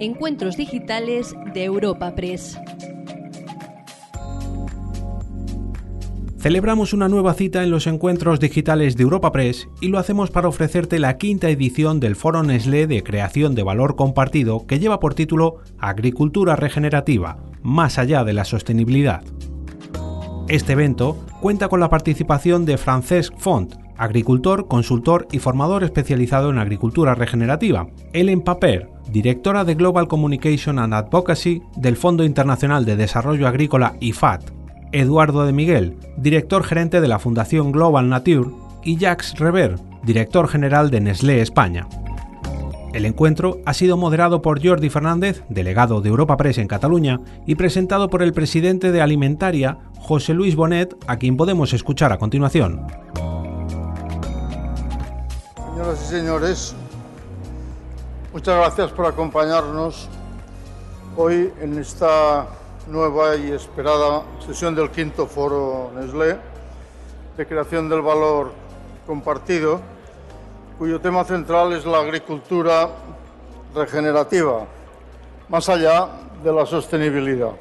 Encuentros Digitales de Europa Press. Celebramos una nueva cita en los encuentros digitales de Europa Press y lo hacemos para ofrecerte la quinta edición del Foro Nestlé de Creación de Valor Compartido que lleva por título Agricultura Regenerativa, más allá de la sostenibilidad. Este evento cuenta con la participación de Francesc Font, agricultor, consultor y formador especializado en agricultura regenerativa, Ellen Paper, directora de Global Communication and Advocacy del Fondo Internacional de Desarrollo Agrícola IFAD, Eduardo de Miguel, director gerente de la Fundación Global Nature, y Jacques Rever, director general de Nestlé España. El encuentro ha sido moderado por Jordi Fernández, delegado de Europa Press en Cataluña, y presentado por el presidente de Alimentaria, José Luis Bonet, a quien podemos escuchar a continuación. Señoras y señores, muchas gracias por acompañarnos hoy en esta nueva y esperada sesión del quinto foro Nestlé de creación del valor compartido, cuyo tema central es la agricultura regenerativa, más allá de la sostenibilidad.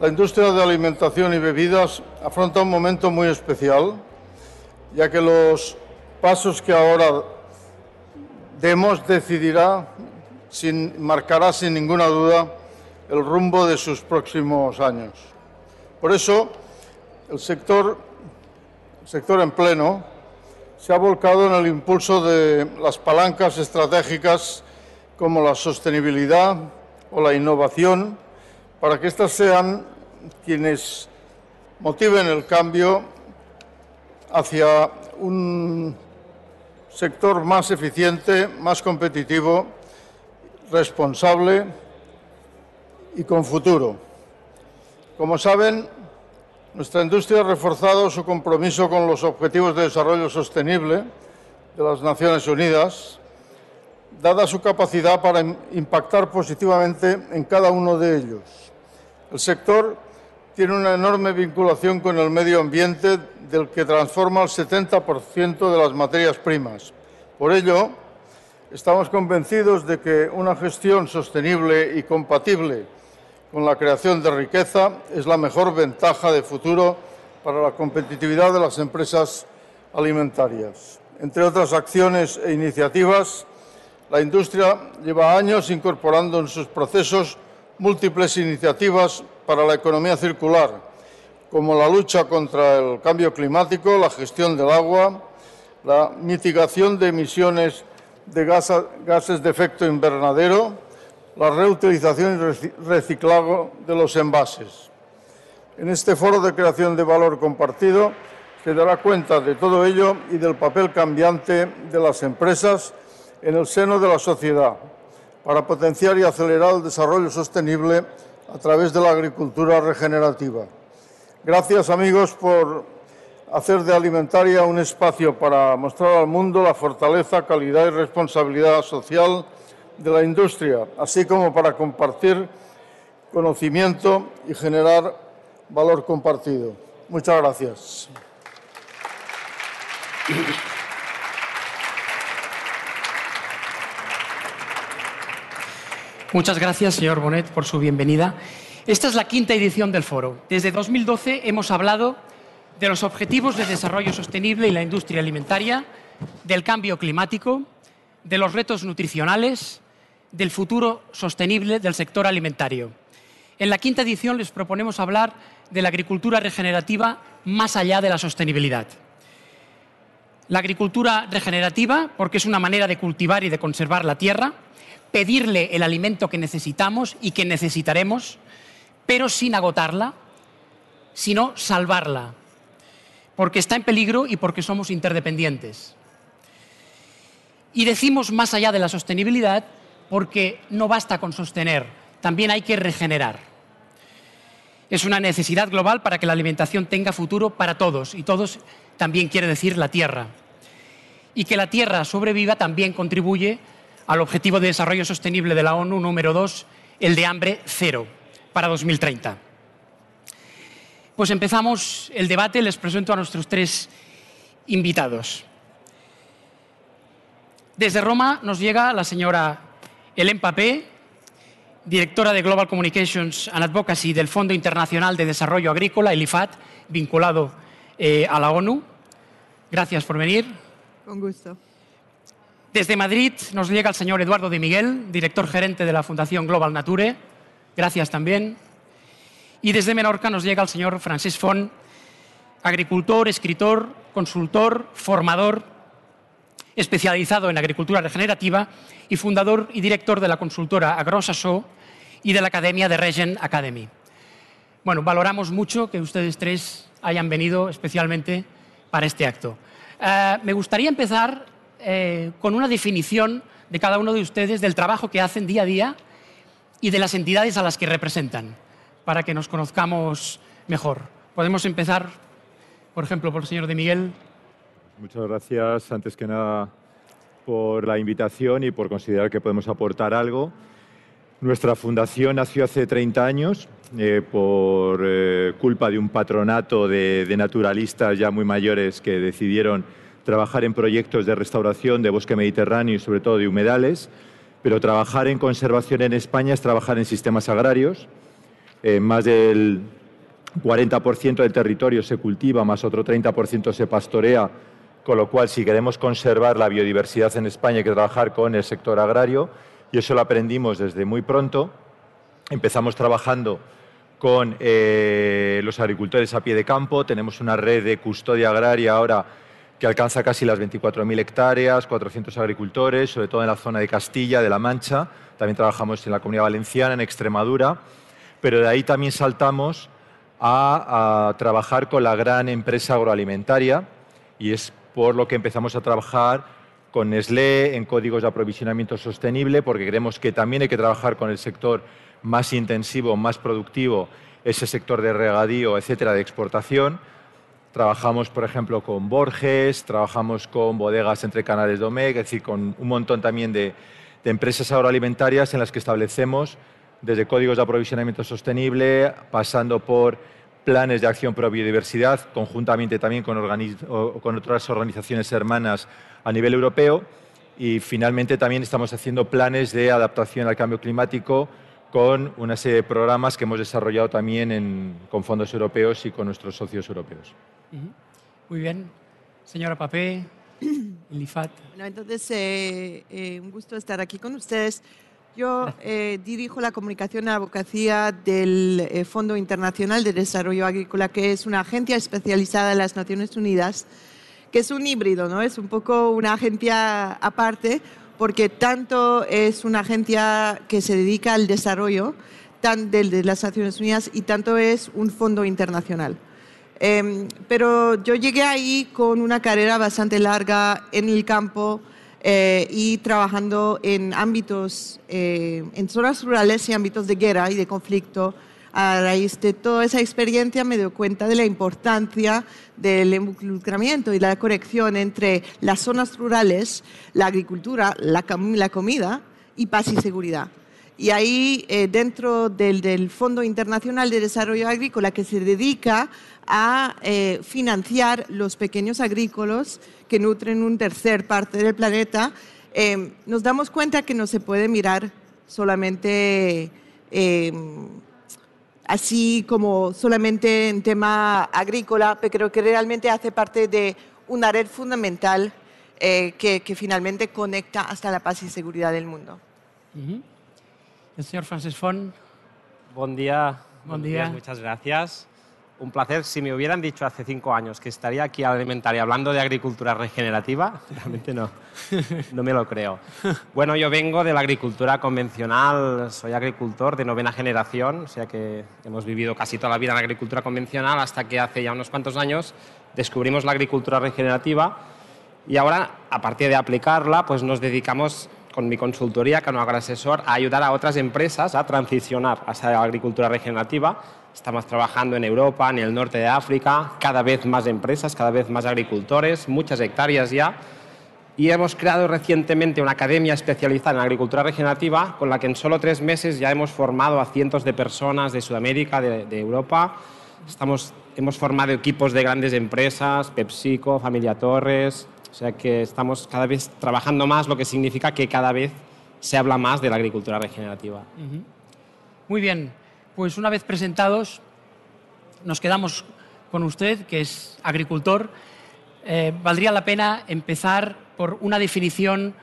La industria de alimentación y bebidas afronta un momento muy especial, ya que los pasos que ahora demos decidirá, sin, marcará sin ninguna duda el rumbo de sus próximos años. Por eso, el sector, el sector en pleno se ha volcado en el impulso de las palancas estratégicas como la sostenibilidad o la innovación, para que éstas sean quienes motiven el cambio hacia un sector más eficiente, más competitivo, responsable y con futuro. Como saben, nuestra industria ha reforzado su compromiso con los Objetivos de Desarrollo Sostenible de las Naciones Unidas, dada su capacidad para impactar positivamente en cada uno de ellos. El sector tiene una enorme vinculación con el medio ambiente del que transforma el 70% de las materias primas. Por ello, estamos convencidos de que una gestión sostenible y compatible con la creación de riqueza es la mejor ventaja de futuro para la competitividad de las empresas alimentarias. Entre otras acciones e iniciativas, la industria lleva años incorporando en sus procesos múltiples iniciativas para la economía circular, como la lucha contra el cambio climático, la gestión del agua, la mitigación de emisiones de gases de efecto invernadero, la reutilización y reciclado de los envases. En este foro de creación de valor compartido se dará cuenta de todo ello y del papel cambiante de las empresas en el seno de la sociedad para potenciar y acelerar el desarrollo sostenible a través de la agricultura regenerativa. Gracias amigos por hacer de Alimentaria un espacio para mostrar al mundo la fortaleza, calidad y responsabilidad social de la industria, así como para compartir conocimiento y generar valor compartido. Muchas gracias. Muchas gracias, señor Bonet, por su bienvenida. Esta es la quinta edición del foro. Desde 2012 hemos hablado de los objetivos de desarrollo sostenible y la industria alimentaria, del cambio climático, de los retos nutricionales, del futuro sostenible del sector alimentario. En la quinta edición les proponemos hablar de la agricultura regenerativa más allá de la sostenibilidad. La agricultura regenerativa, porque es una manera de cultivar y de conservar la tierra, pedirle el alimento que necesitamos y que necesitaremos, pero sin agotarla, sino salvarla, porque está en peligro y porque somos interdependientes. Y decimos más allá de la sostenibilidad porque no basta con sostener, también hay que regenerar. Es una necesidad global para que la alimentación tenga futuro para todos, y todos también quiere decir la Tierra. Y que la Tierra sobreviva también contribuye al Objetivo de Desarrollo Sostenible de la ONU número 2, el de hambre cero, para 2030. Pues empezamos el debate, les presento a nuestros tres invitados. Desde Roma nos llega la señora el Papé, directora de Global Communications and Advocacy del Fondo Internacional de Desarrollo Agrícola, el IFAD, vinculado eh, a la ONU. Gracias por venir. Con gusto. Desde Madrid nos llega el señor Eduardo de Miguel, director gerente de la Fundación Global Nature. Gracias también. Y desde Menorca nos llega el señor Francis Font, agricultor, escritor, consultor, formador, especializado en agricultura regenerativa y fundador y director de la consultora Agrosasó y de la Academia de Regen Academy. Bueno, valoramos mucho que ustedes tres hayan venido especialmente para este acto. Eh, me gustaría empezar eh, con una definición de cada uno de ustedes del trabajo que hacen día a día y de las entidades a las que representan, para que nos conozcamos mejor. Podemos empezar, por ejemplo, por el señor de Miguel. Muchas gracias, antes que nada, por la invitación y por considerar que podemos aportar algo. Nuestra fundación nació hace 30 años eh, por eh, culpa de un patronato de, de, naturalistas ya muy mayores que decidieron trabajar en proyectos de restauración de bosque mediterráneo y sobre todo de humedales, pero trabajar en conservación en España es trabajar en sistemas agrarios. Eh, más del 40% del territorio se cultiva, más otro 30% se pastorea, con lo cual si queremos conservar la biodiversidad en España hay que trabajar con el sector agrario y eso lo aprendimos desde muy pronto. Empezamos trabajando con eh, los agricultores a pie de campo, tenemos una red de custodia agraria ahora que alcanza casi las 24.000 hectáreas, 400 agricultores, sobre todo en la zona de Castilla, de La Mancha. También trabajamos en la Comunidad Valenciana, en Extremadura. Pero de ahí también saltamos a, trabajar con la gran empresa agroalimentaria y es por lo que empezamos a trabajar con Nestlé en códigos de aprovisionamiento sostenible, porque creemos que también hay que trabajar con el sector más intensivo, más productivo, ese sector de regadío, etcétera, de exportación. Trabajamos, por ejemplo, con Borges, trabajamos con bodegas entre canales Domecq, es decir, con un montón también de, de empresas agroalimentarias en las que establecemos desde códigos de aprovisionamiento sostenible, pasando por planes de acción pro biodiversidad, conjuntamente también con, con, otras organizaciones hermanas a nivel europeo. Y finalmente también estamos haciendo planes de adaptación al cambio climático con una serie de programas que hemos desarrollado también en, con fondos europeos y con nuestros socios europeos. Muy bien. Señora Papé, el IFAT. Bueno, entonces, eh, eh, un gusto estar aquí con ustedes. Yo eh, dirijo la comunicación y abogacía del eh, Fondo Internacional de Desarrollo Agrícola, que es una agencia especializada en las Naciones Unidas, que es un híbrido, ¿no? Es un poco una agencia aparte, porque tanto es una agencia que se dedica al desarrollo tan de, de las Naciones Unidas y tanto es un fondo internacional. Eh, pero yo llegué ahí con una carrera bastante larga en el campo eh, y trabajando en ámbitos, eh, en zonas rurales y ámbitos de guerra y de conflicto. A raíz de toda esa experiencia me doy cuenta de la importancia del involucramiento y la conexión entre las zonas rurales, la agricultura, la, la comida y paz y seguridad. Y ahí, eh, dentro del, del, Fondo Internacional de Desarrollo Agrícola, que se dedica a eh, financiar los pequeños agrícolas que nutren un tercer parte del planeta, eh, nos damos cuenta que no se puede mirar solamente eh, así como solamente en tema agrícola, pero creo que realmente hace parte de una red fundamental que, que, finalmente conecta hasta la paz y seguridad del mundo. Uh -huh. El señor Francis Font. Buen día. Buen día. Muchas gracias. Un placer. Si me hubieran dicho hace cinco años que estaría aquí Alimentaria hablando de agricultura regenerativa, realmente no, no me lo creo. Bueno, yo vengo de la agricultura convencional, soy agricultor de novena generación, o sea que hemos vivido casi toda la vida en la agricultura convencional hasta que hace ya unos cuantos años descubrimos la agricultura regenerativa y ahora, a partir de aplicarla, pues nos dedicamos con mi consultoría, Cano Asesor, a ayudar a otras empresas a transicionar hacia la agricultura regenerativa. Estamos trabajando en Europa, en el norte de África, cada vez más empresas, cada vez más agricultores, muchas hectáreas ya. Y hemos creado recientemente una academia especializada en agricultura regenerativa con la que en solo tres meses ya hemos formado a cientos de personas de Sudamérica, de, de Europa. Estamos, hemos formado equipos de grandes empresas, PepsiCo, Familia Torres, o sea que estamos cada vez trabajando más, lo que significa que cada vez se habla más de la agricultura regenerativa. Uh -huh. Muy bien, pues una vez presentados, nos quedamos con usted, que es agricultor. Eh, valdría la pena empezar por una definición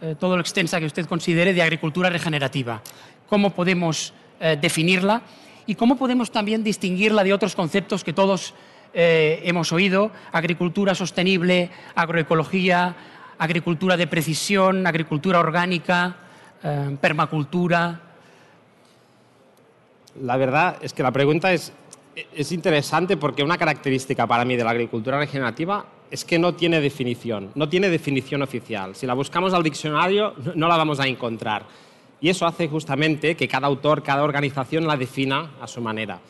eh, todo lo extensa que usted considere de agricultura regenerativa. ¿Cómo podemos eh, definirla? Y cómo podemos también distinguirla de otros conceptos que todos hemos oído, agricultura sostenible, agroecología, agricultura de precisión, agricultura orgánica, permacultura. La verdad es que la pregunta es, es interesante porque una característica para mí de la agricultura regenerativa es que no tiene definición, no tiene definición oficial. Si la buscamos al diccionario no la vamos a encontrar. Y eso hace justamente que cada autor, cada organización la defina a su manera.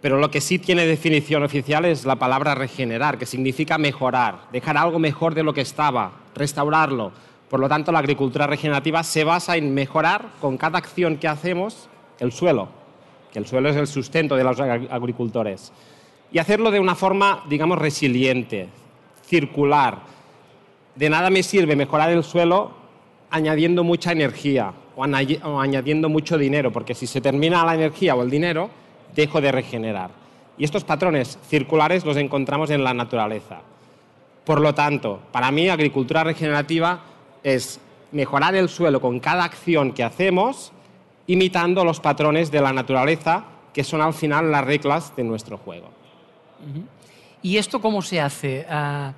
Pero lo que sí tiene definición oficial es la palabra regenerar, que significa mejorar, dejar algo mejor de lo que estaba, restaurarlo. Por lo tanto, la agricultura regenerativa se basa en mejorar con cada acción que hacemos el suelo, que el suelo es el sustento de los agricultores, y hacerlo de una forma, digamos, resiliente, circular. De nada me sirve mejorar el suelo añadiendo mucha energía o, añadiendo mucho dinero, porque si se termina la energía o el dinero, dejo de regenerar. Y estos patrones circulares los encontramos en la naturaleza. Por lo tanto, para mí agricultura regenerativa es mejorar el suelo con cada acción que hacemos, imitando los patrones de la naturaleza, que son al final las reglas de nuestro juego. ¿Y esto cómo se hace? Ah,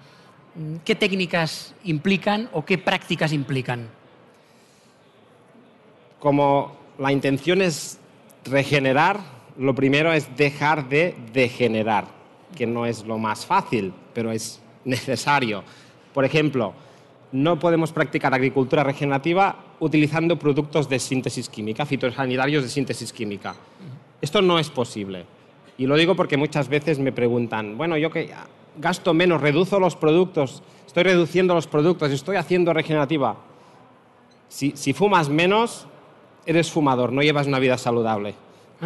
¿Qué técnicas implican o qué prácticas implican? Como la intención es regenerar, lo primero es dejar de degenerar, que no es lo más fácil, pero es necesario. Por ejemplo, no podemos practicar agricultura regenerativa utilizando productos de síntesis química, fitosanitarios de síntesis química. Esto no es posible. Y lo digo porque muchas veces me preguntan, bueno, yo que gasto menos, reduzo los productos, estoy reduciendo los productos, estoy haciendo regenerativa. Si, si fumas menos, eres fumador, no llevas una vida saludable.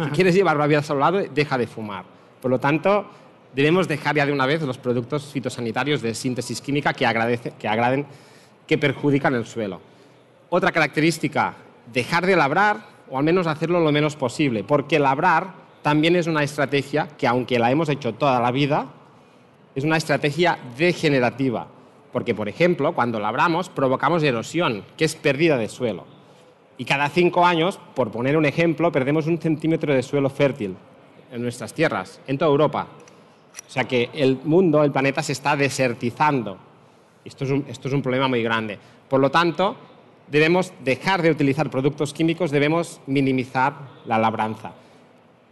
Si quieres llevar una vida saludable, deja de fumar. Por lo tanto, debemos dejar ya de una vez los productos fitosanitarios de síntesis química que, agradece, que agraden, que perjudican el suelo. Otra característica, dejar de labrar o al menos hacerlo lo menos posible, porque labrar también es una estrategia que, aunque la hemos hecho toda la vida, es una estrategia degenerativa. Porque, por ejemplo, cuando labramos provocamos erosión, que es pérdida de suelo. Y cada cinco años, por poner un ejemplo, perdemos un centímetro de suelo fértil en nuestras tierras, en toda Europa. O sea que el mundo, el planeta se está desertizando. Esto es un, problema muy grande. Por lo tanto, debemos dejar de utilizar productos químicos, debemos minimizar la labranza.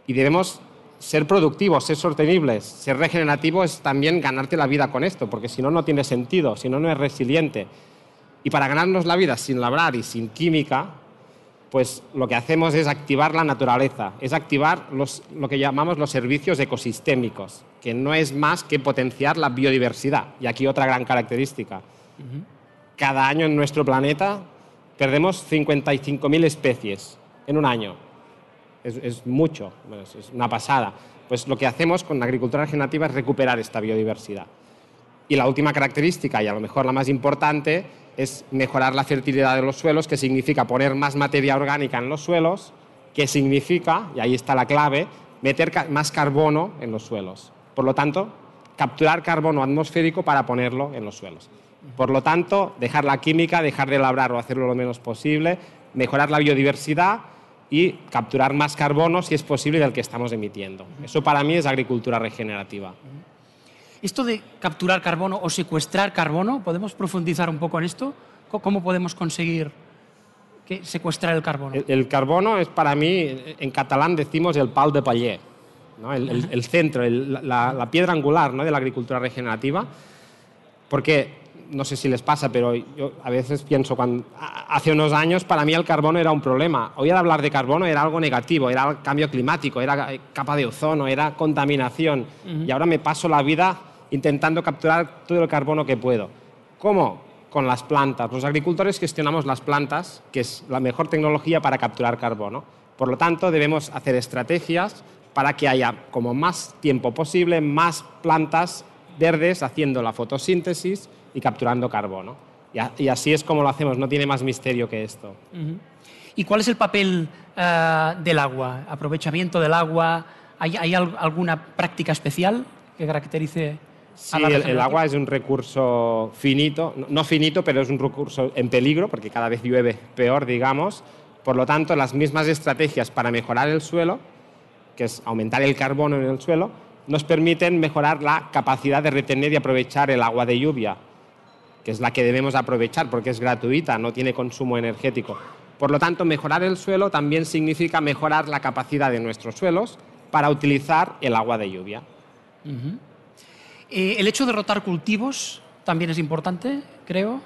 Y debemos ser productivos, ser sostenibles. Ser regenerativo es también ganarte la vida con esto, porque si no, no tiene sentido, si no, no es resiliente. Y para ganarnos la vida sin labrar y sin química, pues lo que hacemos es activar la naturaleza, es activar lo que llamamos los servicios ecosistémicos, que no es más que potenciar la biodiversidad. Y aquí otra gran característica. Cada año en nuestro planeta perdemos 55.000 especies en un año. Es, mucho, es una pasada. Pues lo que hacemos con la agricultura regenerativa es recuperar esta biodiversidad. Y la última característica, y a lo mejor la más importante, es mejorar la fertilidad de los suelos, que significa poner más materia orgánica en los suelos, que significa, y ahí está la clave, meter más carbono en los suelos. Por lo tanto, capturar carbono atmosférico para ponerlo en los suelos. Por lo tanto, dejar la química, dejar de labrar o hacerlo lo menos posible, mejorar la biodiversidad y capturar más carbono, si es posible, del que estamos emitiendo. Eso para mí es agricultura regenerativa. Esto de capturar carbono o secuestrar carbono, ¿podemos profundizar un poco en esto? ¿Cómo podemos conseguir que secuestrar el carbono? El, carbono es para mí, en catalán decimos el pal de paller, ¿no? el, centro, la, piedra angular ¿no? de la agricultura regenerativa, porque no sé si les pasa, pero yo a veces pienso, cuando, hace unos años para mí el carbono era un problema. Hoy al hablar de carbono era algo negativo, era cambio climático, era capa de ozono, era contaminación. Y ahora me paso la vida intentando capturar todo el carbono que puedo. ¿Cómo? Con las plantas. Los agricultores gestionamos las plantas, que es la mejor tecnología para capturar carbono. Por lo tanto, debemos hacer estrategias para que haya como más tiempo posible, más plantas verdes haciendo la fotosíntesis y capturando carbono. Y, así es como lo hacemos, no tiene más misterio que esto. ¿Y cuál es el papel eh, del agua? ¿Aprovechamiento del agua? ¿Hay, alguna práctica especial que caracterice Sí, el, agua es un recurso finito, no finito, pero es un recurso en peligro, porque cada vez llueve peor, digamos. Por lo tanto, las mismas estrategias para mejorar el suelo, que es aumentar el carbono en el suelo, nos permiten mejorar la capacidad de retener y aprovechar el agua de lluvia, que es la que debemos aprovechar porque es gratuita, no tiene consumo energético. Por lo tanto, mejorar el suelo también significa mejorar la capacidad de nuestros suelos para utilizar el agua de lluvia. Eh, ¿El hecho de rotar cultivos también es importante, creo?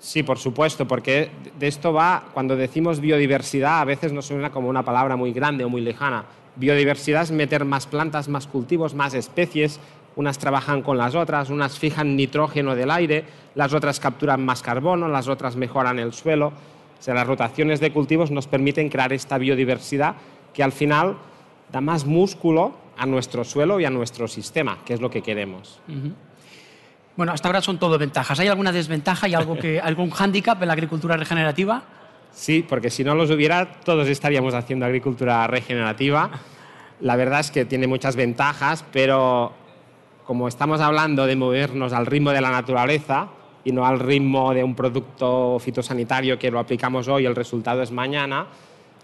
Sí, por supuesto, porque de esto va, cuando decimos biodiversidad, a veces nos suena como una palabra muy grande o muy lejana. Biodiversidad es meter más plantas, más cultivos, más especies, unas trabajan con las otras, unas fijan nitrógeno del aire, las otras capturan más carbono, las otras mejoran el suelo. O sea, las rotaciones de cultivos nos permiten crear esta biodiversidad que al final da más músculo a nuestro suelo y a nuestro sistema, que es lo que queremos. Bueno, hasta ahora son todo ventajas. ¿Hay alguna desventaja y algo que, algún hándicap en la agricultura regenerativa? Sí, porque si no los hubiera, todos estaríamos haciendo agricultura regenerativa. La verdad es que tiene muchas ventajas, pero como estamos hablando de movernos al ritmo de la naturaleza y no al ritmo de un producto fitosanitario que lo aplicamos hoy y el resultado es mañana,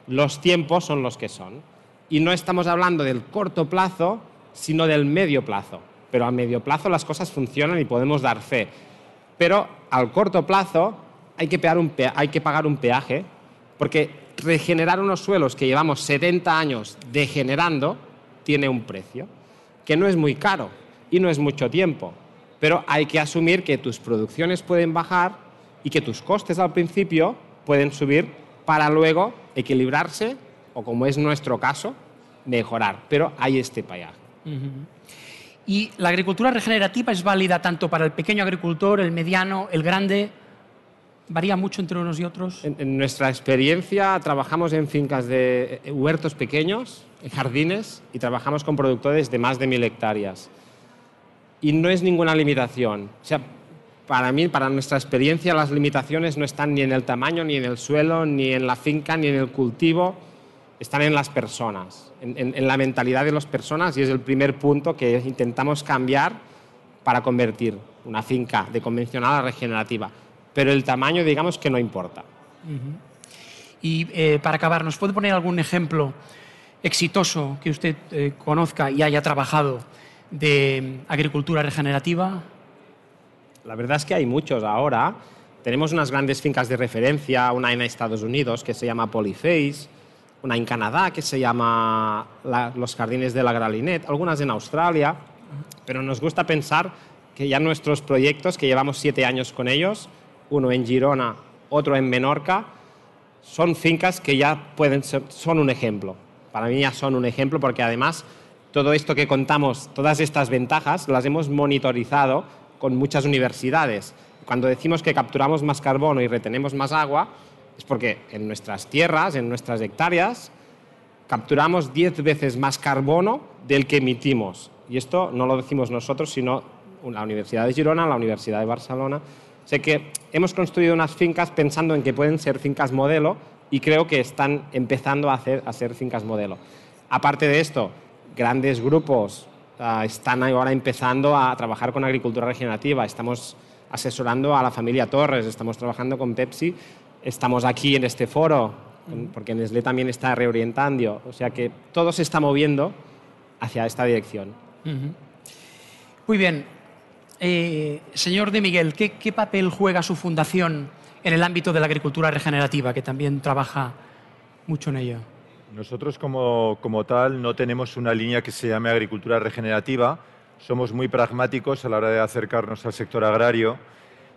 los tiempos son los que son. Y no estamos hablando del corto plazo, sino del medio plazo. Pero a medio plazo las cosas funcionan y podemos dar fe. Pero al corto plazo hay que, pagar un peaje, porque regenerar unos suelos que llevamos 70 años degenerando tiene un precio, que no es muy caro y no es mucho tiempo. Pero hay que asumir que tus producciones pueden bajar y que tus costes al principio pueden subir para luego equilibrarse o como es nuestro caso, mejorar. Pero hay este payaje. ¿Y la agricultura regenerativa es válida tanto para el pequeño agricultor, el mediano, el grande? ¿Varía mucho entre unos y otros? En, nuestra experiencia trabajamos en fincas de eh, huertos pequeños, en jardines, y trabajamos con productores de más de mil hectáreas. Y no es ninguna limitación. O sea, para mí, para nuestra experiencia, las limitaciones no están ni en el tamaño, ni en el suelo, ni en la finca, ni en el cultivo están en las personas, en, la mentalidad de las personas y es el primer punto que intentamos cambiar para convertir una finca de convencional a regenerativa. Pero el tamaño, digamos que no importa. Y eh, para acabar, ¿nos puede poner algún ejemplo exitoso que usted eh, conozca y haya trabajado de mm, agricultura regenerativa? La verdad es que hay muchos ahora. Tenemos unas grandes fincas de referencia, una en Estados Unidos que se llama Polyface, una en Canadá que se llama Los Jardines de la Gralinet, algunas en Australia, pero nos gusta pensar que ya nuestros proyectos, que llevamos siete años con ellos, uno en Girona, otro en Menorca, son fincas que ya pueden ser, son un ejemplo. Para mí ya son un ejemplo porque además todo esto que contamos, todas estas ventajas, las hemos monitorizado con muchas universidades. Cuando decimos que capturamos más carbono y retenemos más agua, es porque en nuestras tierras, en nuestras hectáreas, capturamos 10 veces más carbono del que emitimos. Y esto no lo decimos nosotros, sino la Universidad de Girona, la Universidad de Barcelona. Sé que hemos construido unas fincas pensando en que pueden ser fincas modelo y creo que están empezando a, hacer, a ser fincas modelo. Aparte de esto, grandes grupos ah, están ahora empezando a trabajar con agricultura regenerativa. Estamos asesorando a la familia Torres, estamos trabajando con Pepsi estamos aquí en este foro, porque Nestlé también está reorientando, o sea que todo se está moviendo hacia esta dirección. Muy bien. Eh, señor de Miguel, ¿qué, papel juega su fundación en el ámbito de la agricultura regenerativa, que también trabaja mucho en ello? Nosotros como, tal no tenemos una línea que se llame agricultura regenerativa, somos muy pragmáticos a la hora de acercarnos al sector agrario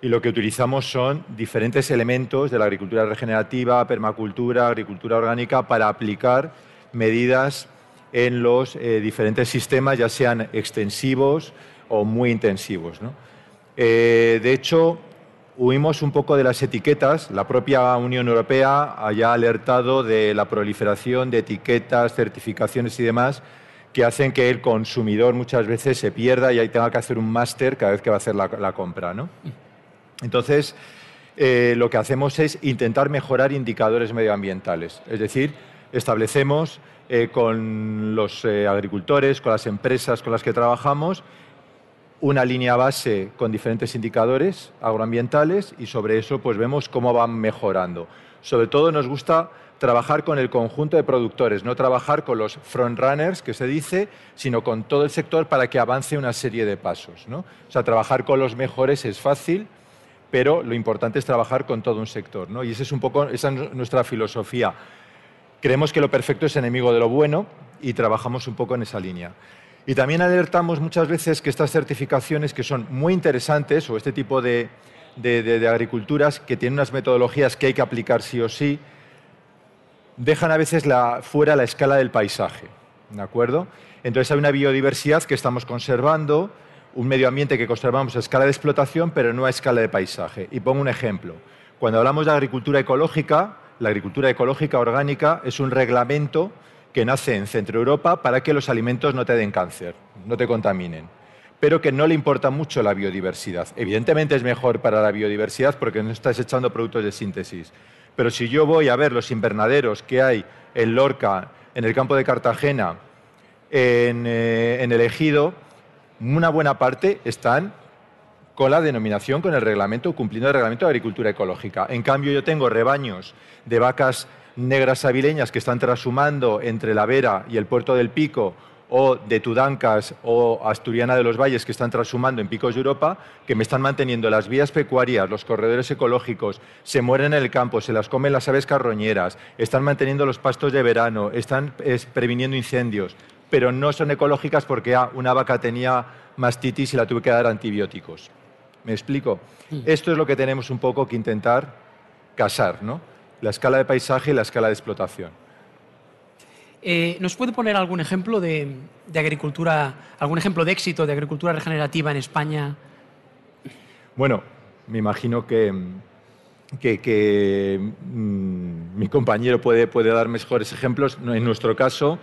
y lo que utilizamos son diferentes elementos de la agricultura regenerativa, permacultura, agricultura orgánica para aplicar medidas en los eh, diferentes sistemas, ya sean extensivos o muy intensivos. Eh, de hecho, huimos un poco de las etiquetas. La propia Unión Europea haya alertado de la proliferación de etiquetas, certificaciones y demás que hacen que el consumidor muchas veces se pierda y ahí tenga que hacer un máster cada vez que va a hacer la, compra. ¿no? Entonces, eh, lo que hacemos es intentar mejorar indicadores medioambientales. Es decir, establecemos eh, con los agricultores, con las empresas con las que trabajamos, una línea base con diferentes indicadores agroambientales y sobre eso pues vemos cómo van mejorando. Sobre todo nos gusta trabajar con el conjunto de productores, no trabajar con los frontrunners, que se dice, sino con todo el sector para que avance una serie de pasos. ¿no? O sea, trabajar con los mejores es fácil, pero lo importante es trabajar con todo un sector. ¿no? Y esa es un poco esa es nuestra filosofía. Creemos que lo perfecto es enemigo de lo bueno y trabajamos un poco en esa línea. Y también alertamos muchas veces que estas certificaciones, que son muy interesantes, o este tipo de, de agriculturas, que tienen unas metodologías que hay que aplicar sí o sí, dejan a veces fuera la escala del paisaje. ¿De acuerdo? Entonces hay una biodiversidad que estamos conservando, un medio ambiente que conservamos a escala de explotación, pero no a escala de paisaje. Y pongo un ejemplo. Cuando hablamos de agricultura ecológica, la agricultura ecológica orgánica es un reglamento que nace en Centro Europa para que los alimentos no te den cáncer, no te contaminen, pero que no le importa mucho la biodiversidad. Evidentemente es mejor para la biodiversidad porque no estás echando productos de síntesis. Pero si yo voy a ver los invernaderos que hay en Lorca, en el campo de Cartagena, en, eh, el ejido, una buena parte están con la denominación, con el reglamento, cumpliendo el reglamento de agricultura ecológica. En cambio, yo tengo rebaños de vacas negras avileñas que están trashumando entre la Vera y el puerto del Pico o de Tudancas o Asturiana de los Valles que están trashumando en picos de Europa, que me están manteniendo las vías pecuarias, los corredores ecológicos, se mueren en el campo, se las comen las aves carroñeras, están manteniendo los pastos de verano, están previniendo incendios, pero no son ecológicas porque ah, una vaca tenía mastitis y la tuve que dar antibióticos. ¿Me explico? Esto es lo que tenemos un poco que intentar casar, ¿no? La escala de paisaje y la escala de explotación. Eh, ¿Nos puede poner algún ejemplo de, agricultura, algún ejemplo de éxito de agricultura regenerativa en España? Bueno, me imagino que, que, mm, mi compañero puede, puede dar mejores ejemplos. En nuestro caso,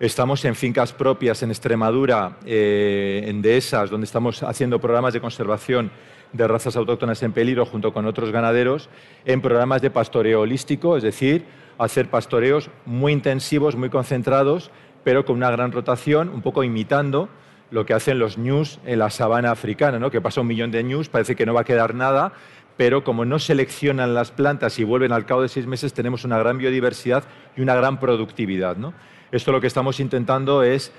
estamos en fincas propias en Extremadura, eh, en dehesas, donde estamos haciendo programas de conservación de razas autóctonas en peligro junto con otros ganaderos, en programas de pastoreo holístico, es decir, hacer pastoreos muy intensivos, muy concentrados, pero con una gran rotación, un poco imitando lo que hacen los ñus en la sabana africana, ¿no? que pasa un millón de ñus, parece que no va a quedar nada, pero como no seleccionan las plantas y vuelven al cabo de seis meses, tenemos una gran biodiversidad y una gran productividad. Esto lo que estamos intentando es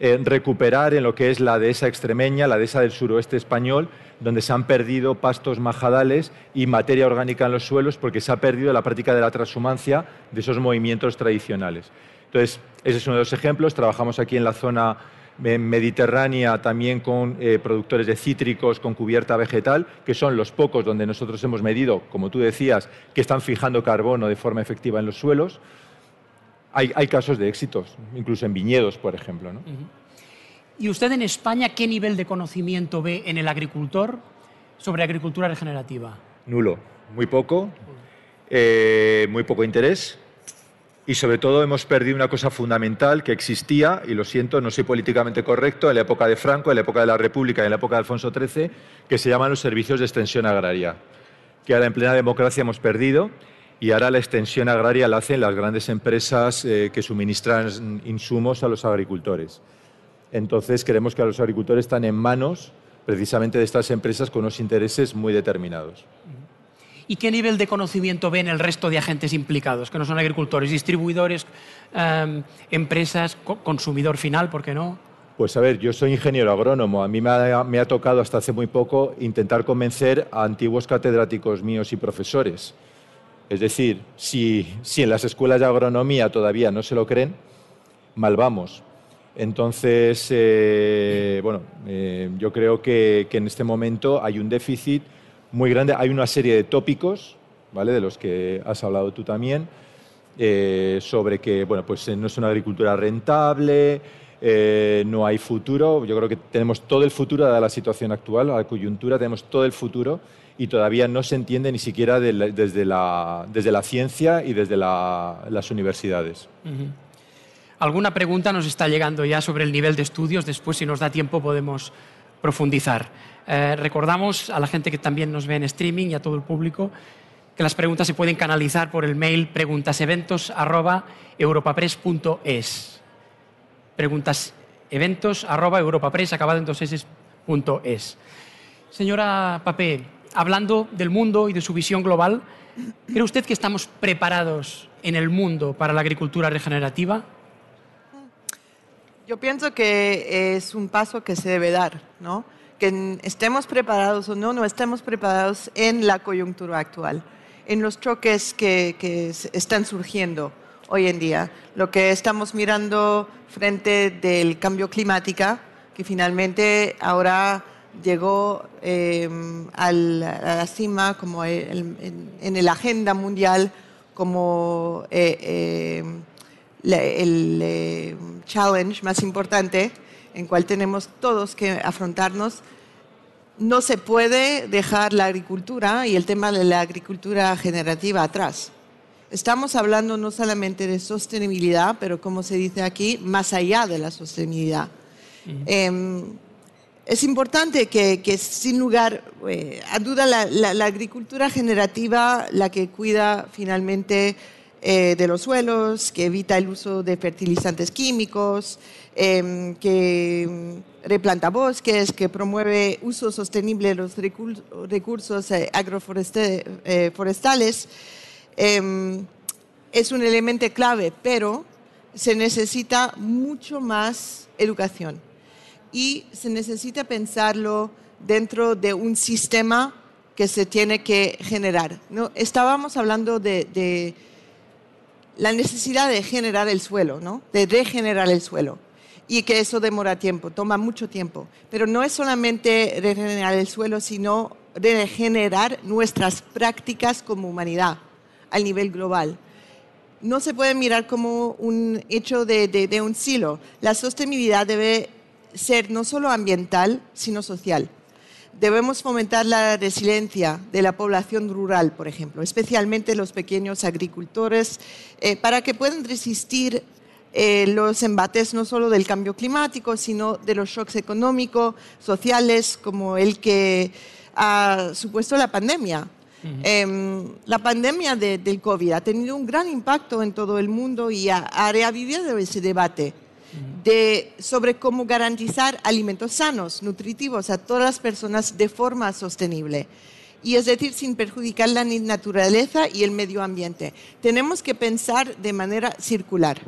eh, recuperar en lo que es la dehesa extremeña, la dehesa del suroeste español, donde se han perdido pastos majadales y materia orgánica en los suelos porque se ha perdido la práctica de la transhumancia de esos movimientos tradicionales. Entonces, ese es uno de los ejemplos. Trabajamos aquí en la zona eh, mediterránea también con eh, productores de cítricos con cubierta vegetal, que son los pocos donde nosotros hemos medido, como tú decías, que están fijando carbono de forma efectiva en los suelos. Hay, casos de éxitos, incluso en viñedos, por ejemplo. ¿no? ¿Y usted en España qué nivel de conocimiento ve en el agricultor sobre agricultura regenerativa? Nulo, muy poco, eh, muy poco interés y sobre todo hemos perdido una cosa fundamental que existía, y lo siento, no soy políticamente correcto, en la época de Franco, en la época de la República y en la época de Alfonso XIII, que se llaman los servicios de extensión agraria, que ahora en plena democracia hemos perdido y ahora la extensión agraria la hacen las grandes empresas eh, que suministran insumos a los agricultores. Entonces creemos que los agricultores están en manos precisamente de estas empresas con unos intereses muy determinados. ¿Y qué nivel de conocimiento ven el resto de agentes implicados, que no son agricultores, distribuidores, em, empresas, consumidor final, por qué no? Pues a ver, yo soy ingeniero agrónomo. A mí me ha, tocado hasta hace muy poco intentar convencer a antiguos catedráticos míos y profesores. Es decir, si en las escuelas de agronomía todavía no se lo creen, mal vamos. Entonces, eh, bueno, eh, yo creo que, en este momento hay un déficit muy grande. Hay una serie de tópicos, ¿vale? De los que has hablado tú también, eh, sobre que, bueno, pues no es una agricultura rentable, no hay futuro. Yo creo que tenemos todo el futuro, dada la situación actual, la coyuntura, tenemos todo el futuro y todavía no se entiende ni siquiera desde, la, desde, la, ciencia y desde las universidades. Alguna pregunta nos está llegando ya sobre el nivel de estudios, después si nos da tiempo podemos profundizar. Eh, recordamos a la gente que también nos ve en streaming y a todo el público que las preguntas se pueden canalizar por el mail preguntaseventos@europapress.es. Preguntaseventos@europapress acabado en dos es. Señora Papé, hablando del mundo y de su visión global, ¿cree usted que estamos preparados en el mundo para la agricultura regenerativa? Yo pienso que es un paso que se debe dar, ¿no? Que estemos preparados o no, no estemos preparados en la coyuntura actual en los choques que, están surgiendo hoy en día. Lo que estamos mirando frente del cambio climático, que finalmente ahora llegó eh, a la cima como en, la agenda mundial como eh, eh, el challenge más importante en cual tenemos todos que afrontarnos no se puede dejar la agricultura y el tema de la agricultura generativa atrás. Estamos hablando no solamente de sostenibilidad, pero como se dice aquí, más allá de la sostenibilidad. Em, es importante que, sin lugar eh, a duda, la, agricultura generativa, la que cuida finalmente eh, de los suelos, que evita el uso de fertilizantes químicos, em, que replanta bosques, que promueve uso sostenible de los recursos eh, agroforestales, em, es un elemento clave, pero se necesita mucho más educación y se necesita pensarlo dentro de un sistema que se tiene que generar. ¿no? Estábamos hablando de, la necesidad de generar el suelo, ¿no? de regenerar el suelo y que eso demora tiempo, toma mucho tiempo. Pero no es solamente regenerar el suelo, sino regenerar nuestras prácticas como humanidad a nivel global. No se puede mirar como un hecho de, de un silo. La sostenibilidad debe ser no solo ambiental, sino social. Debemos fomentar la resiliencia de la población rural, por ejemplo, especialmente los pequeños agricultores, eh, para que puedan resistir eh, los embates no solo del cambio climático, sino de los shocks económicos, sociales, como el que ha supuesto la pandemia. Em, la pandemia del COVID ha tenido un gran impacto en todo el mundo y ha, reavivido ese debate de, sobre cómo garantizar alimentos sanos, nutritivos a todas las personas de forma sostenible. Y es decir, sin perjudicar la naturaleza y el medio ambiente. Tenemos que pensar de manera circular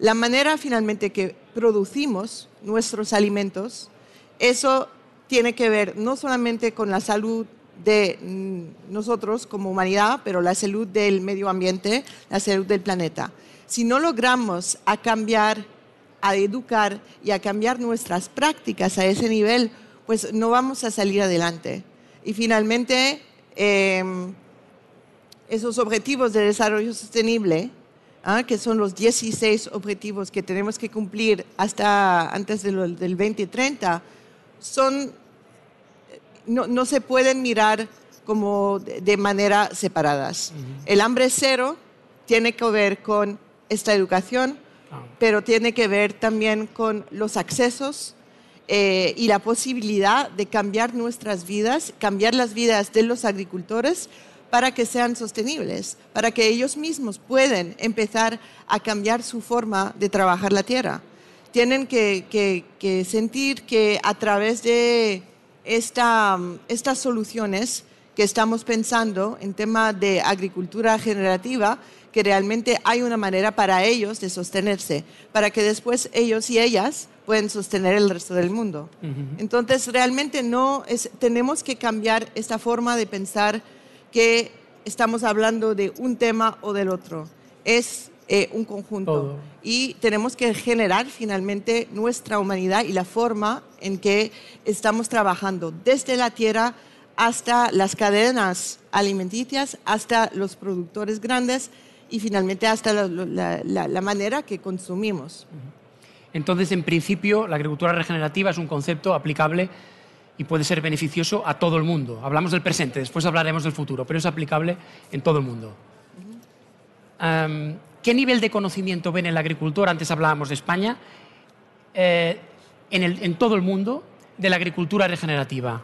la manera finalmente que producimos nuestros alimentos, eso tiene que ver no solamente con la salud de mm, nosotros como humanidad, pero la salud del medio ambiente, la salud del planeta. Si no logramos a cambiar, a educar y a cambiar nuestras prácticas a ese nivel, pues no vamos a salir adelante. Y finalmente, em, esos objetivos de desarrollo sostenible ¿ah? que son los 16 objetivos que tenemos que cumplir hasta antes del 2030, son, no, no, se pueden mirar como de, manera separadas. El hambre cero tiene que ver con esta educación. Pero tiene que ver también con los accesos eh, y la posibilidad de cambiar nuestras vidas, cambiar las vidas de los agricultores para que sean sostenibles, para que ellos mismos puedan empezar a cambiar su forma de trabajar la tierra. Tienen que, sentir que a través de estas soluciones que estamos pensando en tema de agricultura generativa, que realmente hay una manera para ellos de sostenerse, para que después ellos y ellas puedan sostener el resto del mundo. Entonces, realmente no tenemos que cambiar esta forma de pensar que estamos hablando de un tema o del otro. Es eh, un conjunto. Y tenemos que generar finalmente nuestra humanidad y la forma en que estamos trabajando desde la tierra hasta las cadenas alimenticias, hasta los productores grandes y finalmente hasta la, la manera que consumimos. Entonces, en principio, la agricultura regenerativa es un concepto aplicable y puede ser beneficioso a todo el mundo. Hablamos del presente, después hablaremos del futuro, pero es aplicable en todo el mundo. ¿Qué nivel de conocimiento ven el agricultor? Antes hablábamos de España. Eh, en, todo el mundo de la agricultura regenerativa?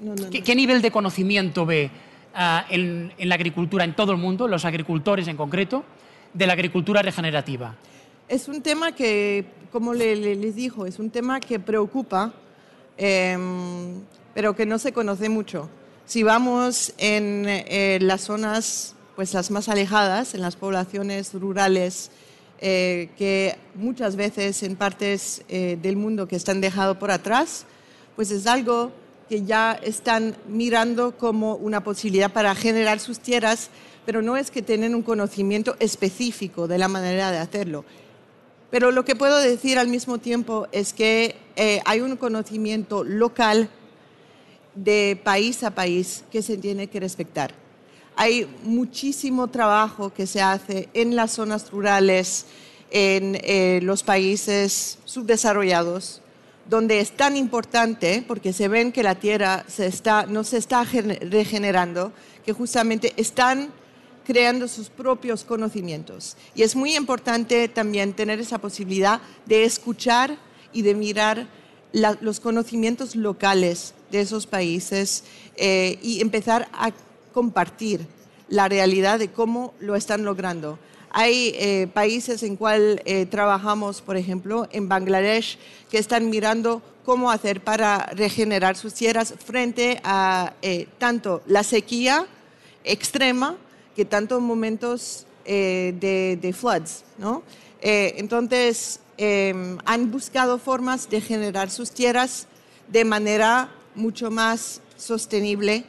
No, no, no. ¿Qué, qué nivel de conocimiento ve en, en la agricultura en todo el mundo, los agricultores en concreto, de la agricultura regenerativa? Es un tema que, como le- le- les dijo, es un tema que preocupa, em, pero que no se conoce mucho. Si vamos en eh, las zonas pues, las más alejadas, en las poblaciones rurales, eh, que muchas veces en partes eh, del mundo que están dejado por atrás, pues es algo que ya están mirando como una posibilidad para generar sus tierras, pero no es que tienen un conocimiento específico de la manera de hacerlo. Pero lo que puedo decir al mismo tiempo es que eh, hay un conocimiento local de país a país que se tiene que respetar. Hay muchísimo trabajo que se hace en las zonas rurales, en eh, los países subdesarrollados, donde es tan importante, porque se ven que la tierra no se está gen- regenerando, que justamente están creando sus propios conocimientos. Y es muy importante también tener esa posibilidad de escuchar y de mirar los conocimientos locales de esos países eh, y empezar a compartir la realidad de cómo lo están logrando. Hay eh, países en cual eh, trabajamos, por ejemplo, en Bangladesh, que están mirando cómo hacer para regenerar sus tierras frente a eh, tanto la sequía extrema que tanto momentos eh, de, de floods, ¿no? Eh, entonces, eh, han buscado formas de generar sus tierras de manera mucho más sostenible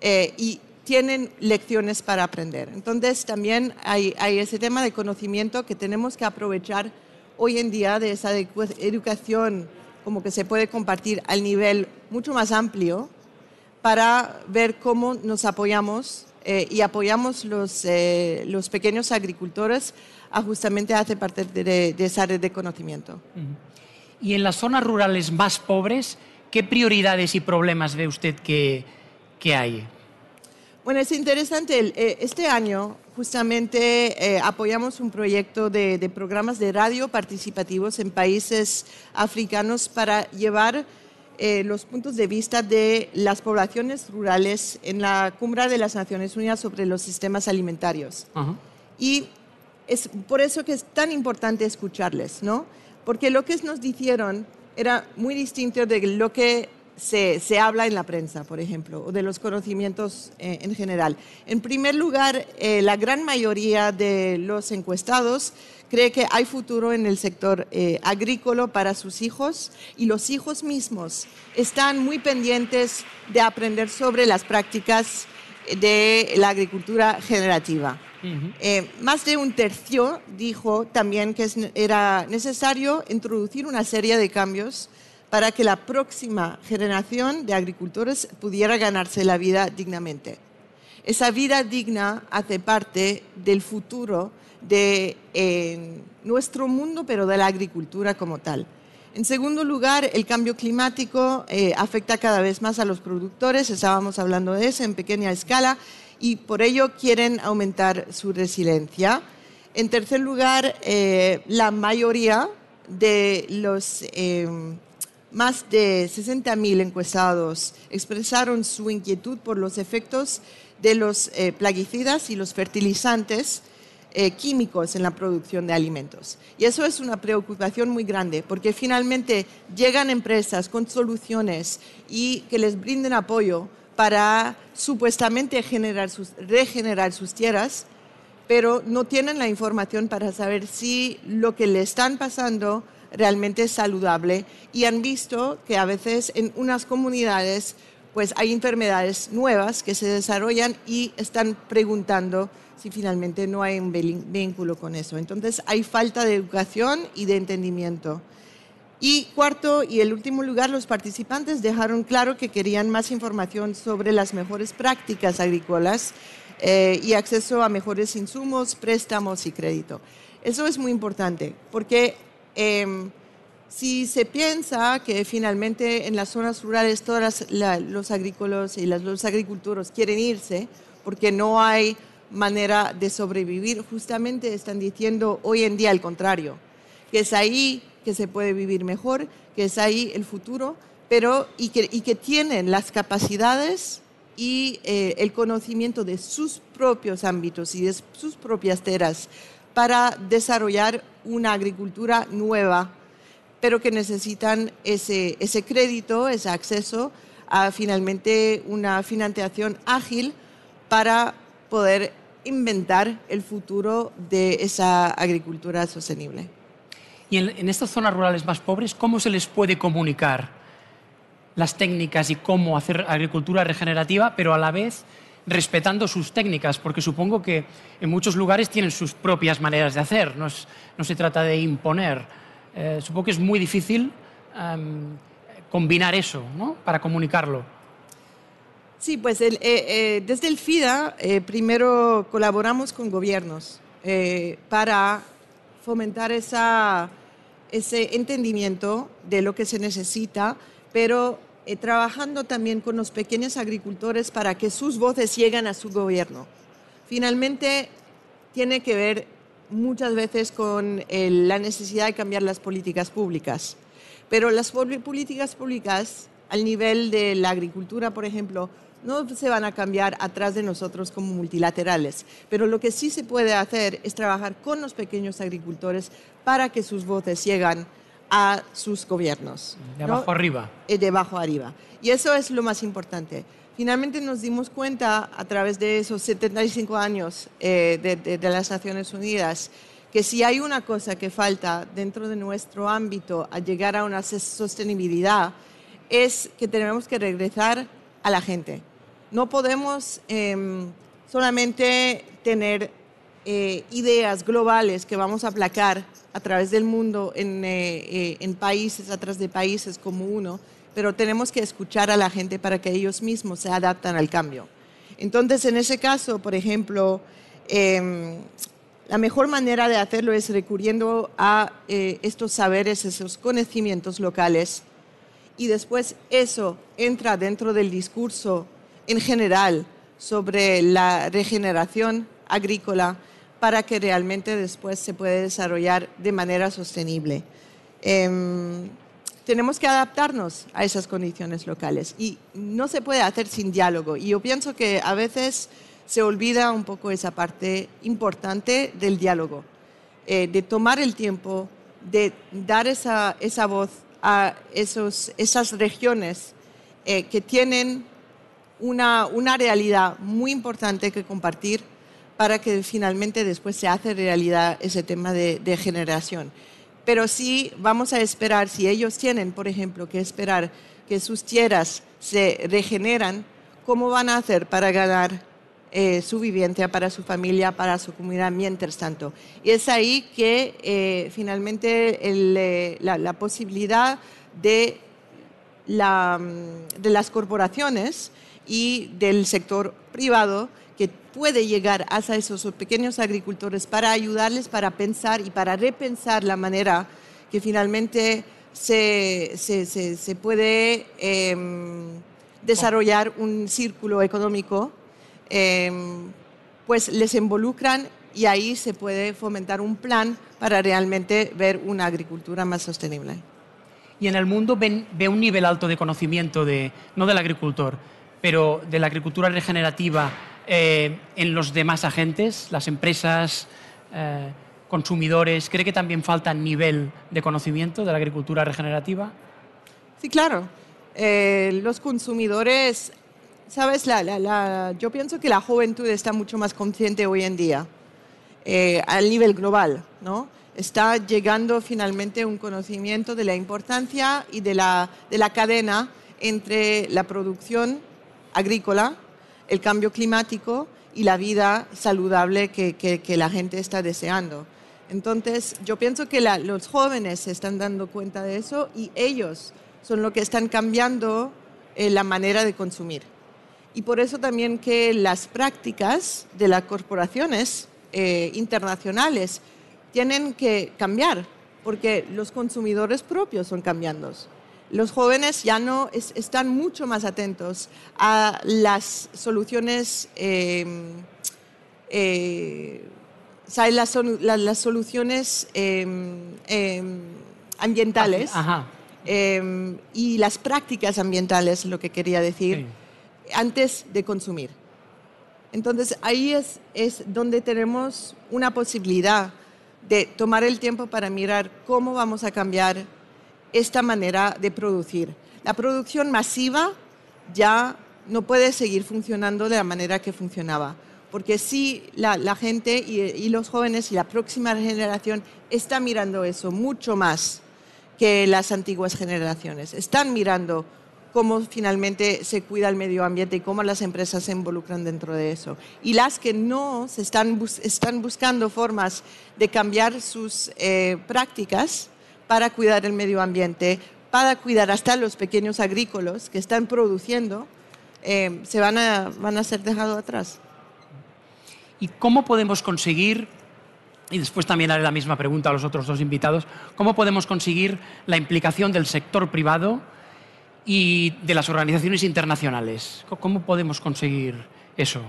eh, y tienen lecciones para aprender. Entonces, también hay, hay ese tema de conocimiento que tenemos que aprovechar hoy en día de esa edu- educación como que se puede compartir al nivel mucho más amplio para ver cómo nos apoyamos eh, y apoyamos los, eh, los pequeños agricultores a justamente hacer parte de, de esa red de conocimiento. Y en las zonas rurales más pobres, ¿qué prioridades y problemas ve usted que, que hay? Bueno, es interesante. eh, Este año justamente eh, apoyamos un proyecto de, de programas de radio participativos en países africanos para llevar eh, los puntos de vista de las poblaciones rurales en la Cumbre de las Naciones Unidas sobre los sistemas alimentarios. Ajá. Y es por eso que es tan importante escucharles, ¿no? Porque lo que nos dijeron era muy distinto de lo que se, se habla en la prensa, por ejemplo, o de los conocimientos eh, en general. En primer lugar, eh, la gran mayoría de los encuestados cree que hay futuro en el sector eh, agrícola para sus hijos y los hijos mismos están muy pendientes de aprender sobre las prácticas de la agricultura generativa. Eh, más de un tercio dijo también que es- era necesario introducir una serie de cambios para que la próxima generación de agricultores pudiera ganarse la vida dignamente. Esa vida digna hace parte del futuro de eh, nuestro mundo, pero de la agricultura como tal. En segundo lugar, el cambio climático eh, afecta cada vez más a los productores, estábamos hablando de eso en pequeña escala, y por ello quieren aumentar su resiliencia. En tercer lugar, eh, la mayoría de los eh, más de 60.000 encuestados expresaron su inquietud por los efectos de los eh, plaguicidas y los fertilizantes eh, químicos en la producción de alimentos. Y eso es una preocupación muy grande, porque finalmente llegan empresas con soluciones y que les brinden apoyo para supuestamente generar sus, regenerar sus tierras, pero no tienen la información para saber si lo que le están pasando realmente saludable y han visto que a veces en unas comunidades pues hay enfermedades nuevas que se desarrollan y están preguntando si finalmente no hay un vínculo con eso. Entonces hay falta de educación y de entendimiento. Y cuarto y el último lugar, los participantes dejaron claro que querían más información sobre las mejores prácticas agrícolas eh, y acceso a mejores insumos, préstamos y crédito. Eso es muy importante porque em, si se piensa que finalmente en las zonas rurales todos los agrícolas y las- los agricultores quieren irse porque no hay manera de sobrevivir, justamente están diciendo hoy en día el contrario, que es ahí que se puede vivir mejor, que es ahí el futuro, pero y que, y que tienen las capacidades y eh, el conocimiento de sus propios ámbitos y de sus propias teras para desarrollar una agricultura nueva, pero que necesitan ese, ese crédito, ese acceso a finalmente una financiación ágil para poder inventar el futuro de esa agricultura sostenible. Y en, estas zonas rurales más pobres, ¿cómo se les puede comunicar las técnicas y cómo hacer agricultura regenerativa, pero a la vez respetando sus técnicas? Porque supongo que en muchos lugares tienen sus propias maneras de hacer, no, se trata de imponer. Eh, supongo que es muy difícil em, combinar eso ¿no? para comunicarlo. Sí, pues eh, eh, desde el FIDA primero colaboramos con gobiernos para fomentar ese entendimiento de lo que se necesita, pero eh, trabajando también con los pequeños agricultores para que sus voces lleguen a su gobierno. Finalmente, tiene que ver muchas veces con la necesidad de cambiar las políticas públicas. Pero las políticas públicas, al nivel de la agricultura, por ejemplo, no se van a cambiar atrás de nosotros como multilaterales, pero lo que sí se puede hacer es trabajar con los pequeños agricultores para que sus voces lleguen a sus gobiernos. De abajo arriba. Eh, de abajo arriba. Y eso es lo más importante. Finalmente nos dimos cuenta a través de esos 75 años eh, de, de las Naciones Unidas que si hay una cosa que falta dentro de nuestro ámbito a llegar a una sostenibilidad es que tenemos que regresar a la gente. No podemos em, solamente tener eh, ideas globales que vamos a aplacar a través del mundo en, eh, eh, en países, atrás de países como uno, pero tenemos que escuchar a la gente para que ellos mismos se adapten al cambio. Entonces, en ese caso, por ejemplo, em, la mejor manera de hacerlo es recurriendo a estos saberes, esos conocimientos locales, y después eso entra dentro del discurso en general sobre la regeneración agrícola para que realmente después se pueda desarrollar de manera sostenible. Em, tenemos que adaptarnos a esas condiciones locales y no se puede hacer sin diálogo. Y yo pienso que a veces se olvida un poco esa parte importante del diálogo, eh, de tomar el tiempo, de dar esa, esa voz a esos, esas regiones eh, que tienen una, una realidad muy importante que compartir para que finalmente después se hace realidad ese tema de, de, generación. Pero sí vamos a esperar, si ellos tienen, por ejemplo, que esperar que sus tierras se regeneran, ¿cómo van a hacer para ganar eh, su vivienda para su familia, para su comunidad mientras tanto? Y es ahí que eh, finalmente eh, la, posibilidad la, de las corporaciones y del sector privado que puede llegar hasta esos pequeños agricultores para ayudarles, para pensar y para repensar la manera que finalmente se, se, se, puede em, desarrollar un círculo económico, em, pues les involucran y ahí se puede fomentar un plan para realmente ver una agricultura más sostenible. Y en el mundo ve un nivel alto de conocimiento, de, no del agricultor, pero de la agricultura regenerativa eh, en los demás agentes, las empresas, eh, consumidores? ¿Cree que también falta nivel de conocimiento de la agricultura regenerativa? Sí, claro. Eh, los consumidores, sabes, yo pienso que la juventud está mucho más consciente hoy en día, al nivel global, ¿no? Está llegando finalmente un conocimiento de la importancia y de la, de la cadena entre la producción agrícola, el cambio climático y la vida saludable que, la gente está deseando. Entonces, yo pienso que los jóvenes se están dando cuenta de eso y ellos son los que están cambiando eh, la manera de consumir. Y por eso también que las prácticas de las corporaciones eh, internacionales tienen que cambiar, porque los consumidores propios son cambiando los jóvenes ya no están mucho más atentos a las soluciones, em, eh, las, soluciones em, em, ambientales Ajá. eh, y las prácticas ambientales, lo que quería decir, antes de consumir. Entonces ahí es, es donde tenemos una posibilidad de tomar el tiempo para mirar cómo vamos a cambiar esta manera de producir. La producción masiva ya no puede seguir funcionando de la manera que funcionaba, porque si la, gente y, los jóvenes y la próxima generación está mirando eso mucho más que las antiguas generaciones. Están mirando cómo finalmente se cuida el medio ambiente y cómo las empresas se involucran dentro de eso. Y las que no se están, están buscando formas de cambiar sus eh, prácticas para cuidar el medio ambiente, para cuidar hasta los pequeños agrícolas que están produciendo, eh, se van a, van a ser dejados atrás. ¿Y cómo podemos conseguir, y después también haré la misma pregunta a los otros dos invitados, cómo podemos conseguir la implicación del sector privado y de las organizaciones internacionales? ¿Cómo podemos conseguir eso?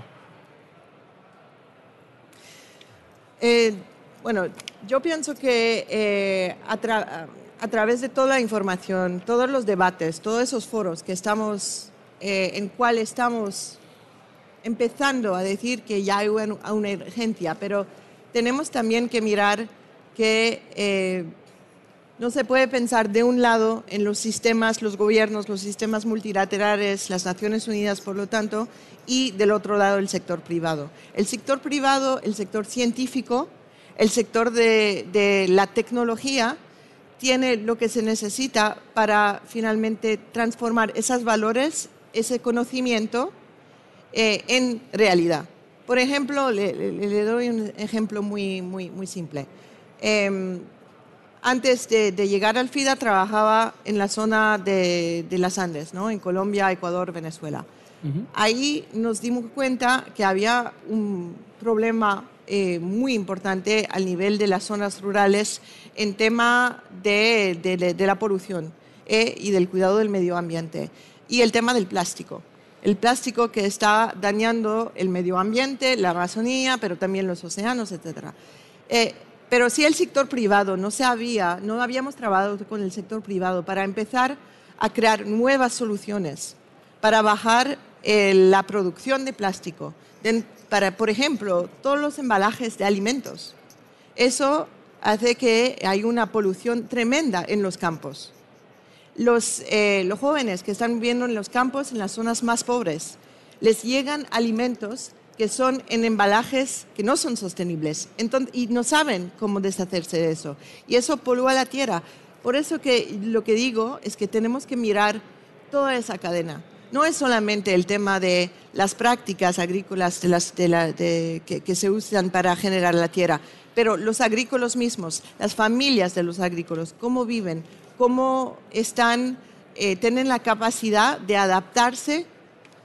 Eh, bueno, yo pienso que eh, a, tra a, través de toda la información, todos los debates, todos esos foros que estamos, eh, en cual estamos empezando a decir que ya hay una, una urgencia, pero tenemos también que mirar que eh, no se puede pensar de un lado en los sistemas, los gobiernos, los sistemas multilaterales, las Naciones Unidas, por lo tanto, y del otro lado el sector privado. El sector privado, el sector científico, el sector de, de la tecnología, tiene lo que se necesita para finalmente transformar esos valores, ese conocimiento, eh, en realidad. Por ejemplo, le, le, le, doy un ejemplo muy, muy, muy simple. Eh, antes de, de, llegar al FIDA trabajaba en la zona de, de las Andes, ¿no? en Colombia, Ecuador, Venezuela. Uh -huh. Ahí nos dimos cuenta que había un problema eh, muy importante al nivel de las zonas rurales en tema de, de, de la polución eh, y del cuidado del medio ambiente y el tema del plástico el plástico que está dañando el medio ambiente, la Amazonía, pero también los océanos, etc. Eh, pero si el sector privado no se había, no habíamos trabajado con el sector privado para empezar a crear nuevas soluciones para bajar eh, la producción de plástico, para, por ejemplo, todos los embalajes de alimentos. Eso hace que hay una polución tremenda en los campos los, eh, los, jóvenes que están viviendo en los campos, en las zonas más pobres, les llegan alimentos que son en embalajes que no son sostenibles y no saben cómo deshacerse de eso. Y eso polúa la tierra. Por eso que lo que digo es que tenemos que mirar toda esa cadena. No es solamente el tema de las prácticas agrícolas que se usan para generar la tierra, pero los agrícolas mismos, las familias de los agrícolas, cómo viven, cómo están, eh, tienen la capacidad de adaptarse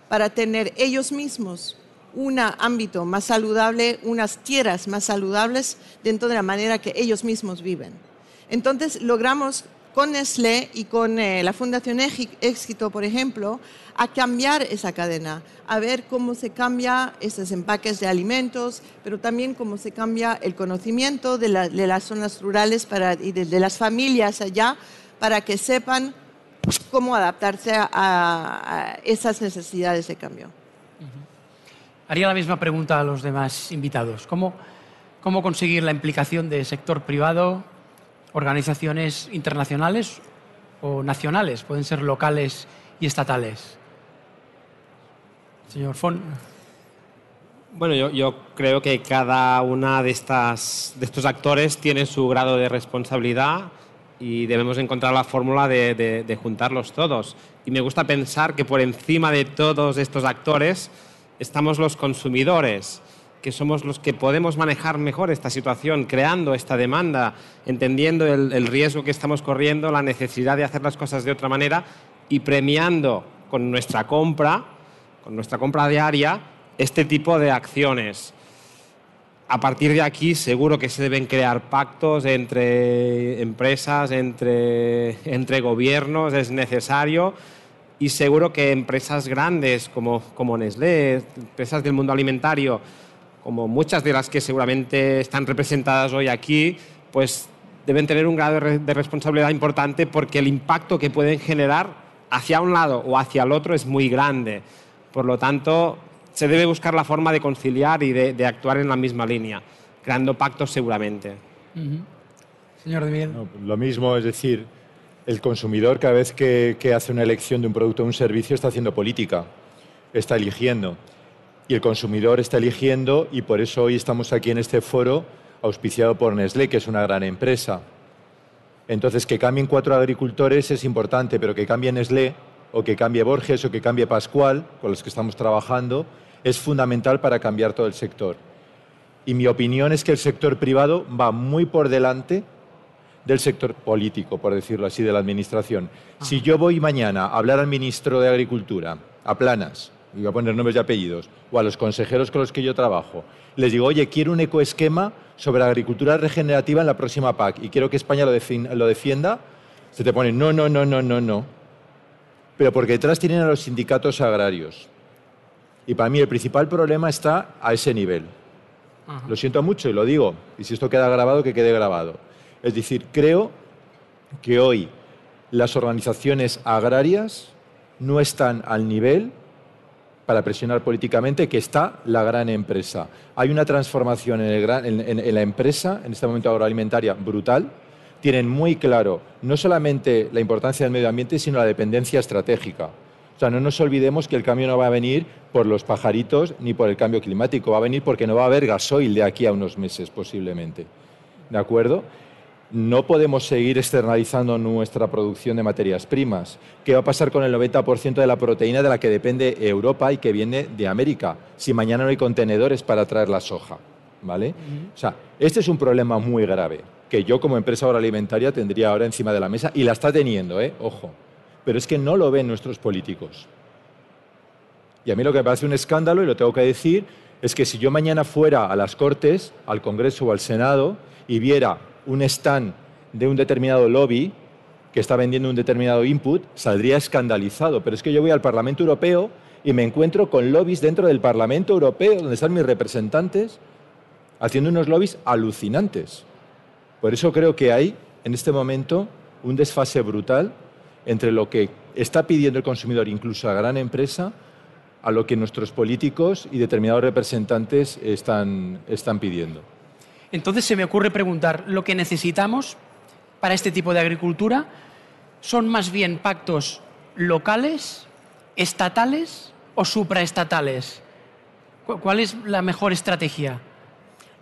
para tener ellos mismos un ámbito más saludable, unas tierras más saludables dentro de la manera que ellos mismos viven. Entonces logramos con Nestlé y con eh, la Fundación Éxito, por ejemplo, a cambiar esa cadena, a ver cómo se cambia esos empaques de alimentos, pero también cómo se cambia el conocimiento de, la, de las zonas rurales y de, las familias allá para que sepan cómo adaptarse a, esas necesidades de cambio. Haría la misma pregunta a los demás invitados. ¿Cómo, ¿Cómo conseguir la implicación del sector privado, organizaciones internacionales o nacionales? Pueden ser locales y estatales. Señor Fon. Bueno, yo, creo que cada una de, estas, de estos actores tiene su grado de responsabilidad y debemos encontrar la fórmula de, juntarlos todos. Y me gusta pensar que por encima de todos estos actores estamos los consumidores, que somos los que podemos manejar mejor esta situación, creando esta demanda, entendiendo el, el riesgo que estamos corriendo, la necesidad de hacer las cosas de otra manera y premiando con nuestra compra, con nuestra compra diaria, este tipo de acciones. A partir de aquí seguro que se deben crear pactos entre empresas, entre, entre gobiernos, es necesario y seguro que empresas grandes como, como Nestlé, empresas del mundo alimentario, como muchas de las que seguramente están representadas hoy aquí, pues deben tener un grado de responsabilidad importante porque el impacto que pueden generar hacia un lado o hacia el otro es muy grande. Por lo tanto, se debe buscar la forma de conciliar y de, actuar en la misma línea, creando pactos seguramente. Señor de Miguel. lo mismo, es decir, el consumidor cada vez que, que hace una elección de un producto o un servicio está haciendo política, está eligiendo. Y el consumidor está eligiendo y por eso hoy estamos aquí en este foro auspiciado por Nestlé, que es una gran empresa. Entonces, que cambien cuatro agricultores es importante, pero que cambie Nestlé, o que cambie Borges, o que cambie Pascual, con los que estamos trabajando, es fundamental para cambiar todo el sector. Y mi opinión es que el sector privado va muy por delante del sector político, por decirlo así, de la administración. Si yo voy mañana a hablar al ministro de Agricultura, a Planas, y voy a poner nombres y apellidos, o a los consejeros con los que yo trabajo, les digo, oye, quiero un ecoesquema sobre agricultura regenerativa en la próxima PAC y quiero que España lo, defienda, se te pone no, no, no, no, no, no. Pero porque detrás tienen a los sindicatos agrarios. Y para mí el principal problema está a ese nivel. Lo siento mucho y lo digo. Y si esto queda grabado, que quede grabado. Es decir, creo que hoy las organizaciones agrarias no están al nivel para presionar políticamente que está la gran empresa. Hay una transformación en, la empresa, en este momento agroalimentaria, brutal. Tienen muy claro no solamente la importancia del medio ambiente, sino la dependencia estratégica. O sea, no nos olvidemos que el cambio no va a venir por los pajaritos ni por el cambio climático, va a venir porque no va a haber gasoil de aquí a unos meses posiblemente. ¿De acuerdo? No podemos seguir externalizando nuestra producción de materias primas. ¿Qué va a pasar con el 90% de la proteína de la que depende Europa y que viene de América si mañana no hay contenedores para traer la soja? ¿Vale? O sea, este es un problema muy grave que yo como empresa agroalimentaria tendría ahora encima de la mesa y la está teniendo, ¿eh? ojo. Pero es que no lo ven nuestros políticos. Y a mí lo que me parece un escándalo, y lo tengo que decir, es que si yo mañana fuera a las Cortes, al Congreso o al Senado y viera un stand de un determinado lobby que está vendiendo un determinado input, saldría escandalizado. Pero es que yo voy al Parlamento Europeo y me encuentro con lobbies dentro del Parlamento Europeo, donde están mis representantes, haciendo unos lobbies alucinantes. Por eso creo que hay, en este momento, un desfase brutal entre lo que está pidiendo el consumidor, incluso a gran empresa, a lo que nuestros políticos y determinados representantes están, están pidiendo. Entonces se me ocurre preguntar, ¿lo que necesitamos para este tipo de agricultura son más bien pactos locales, estatales o supraestatales? ¿Cuál es la mejor estrategia?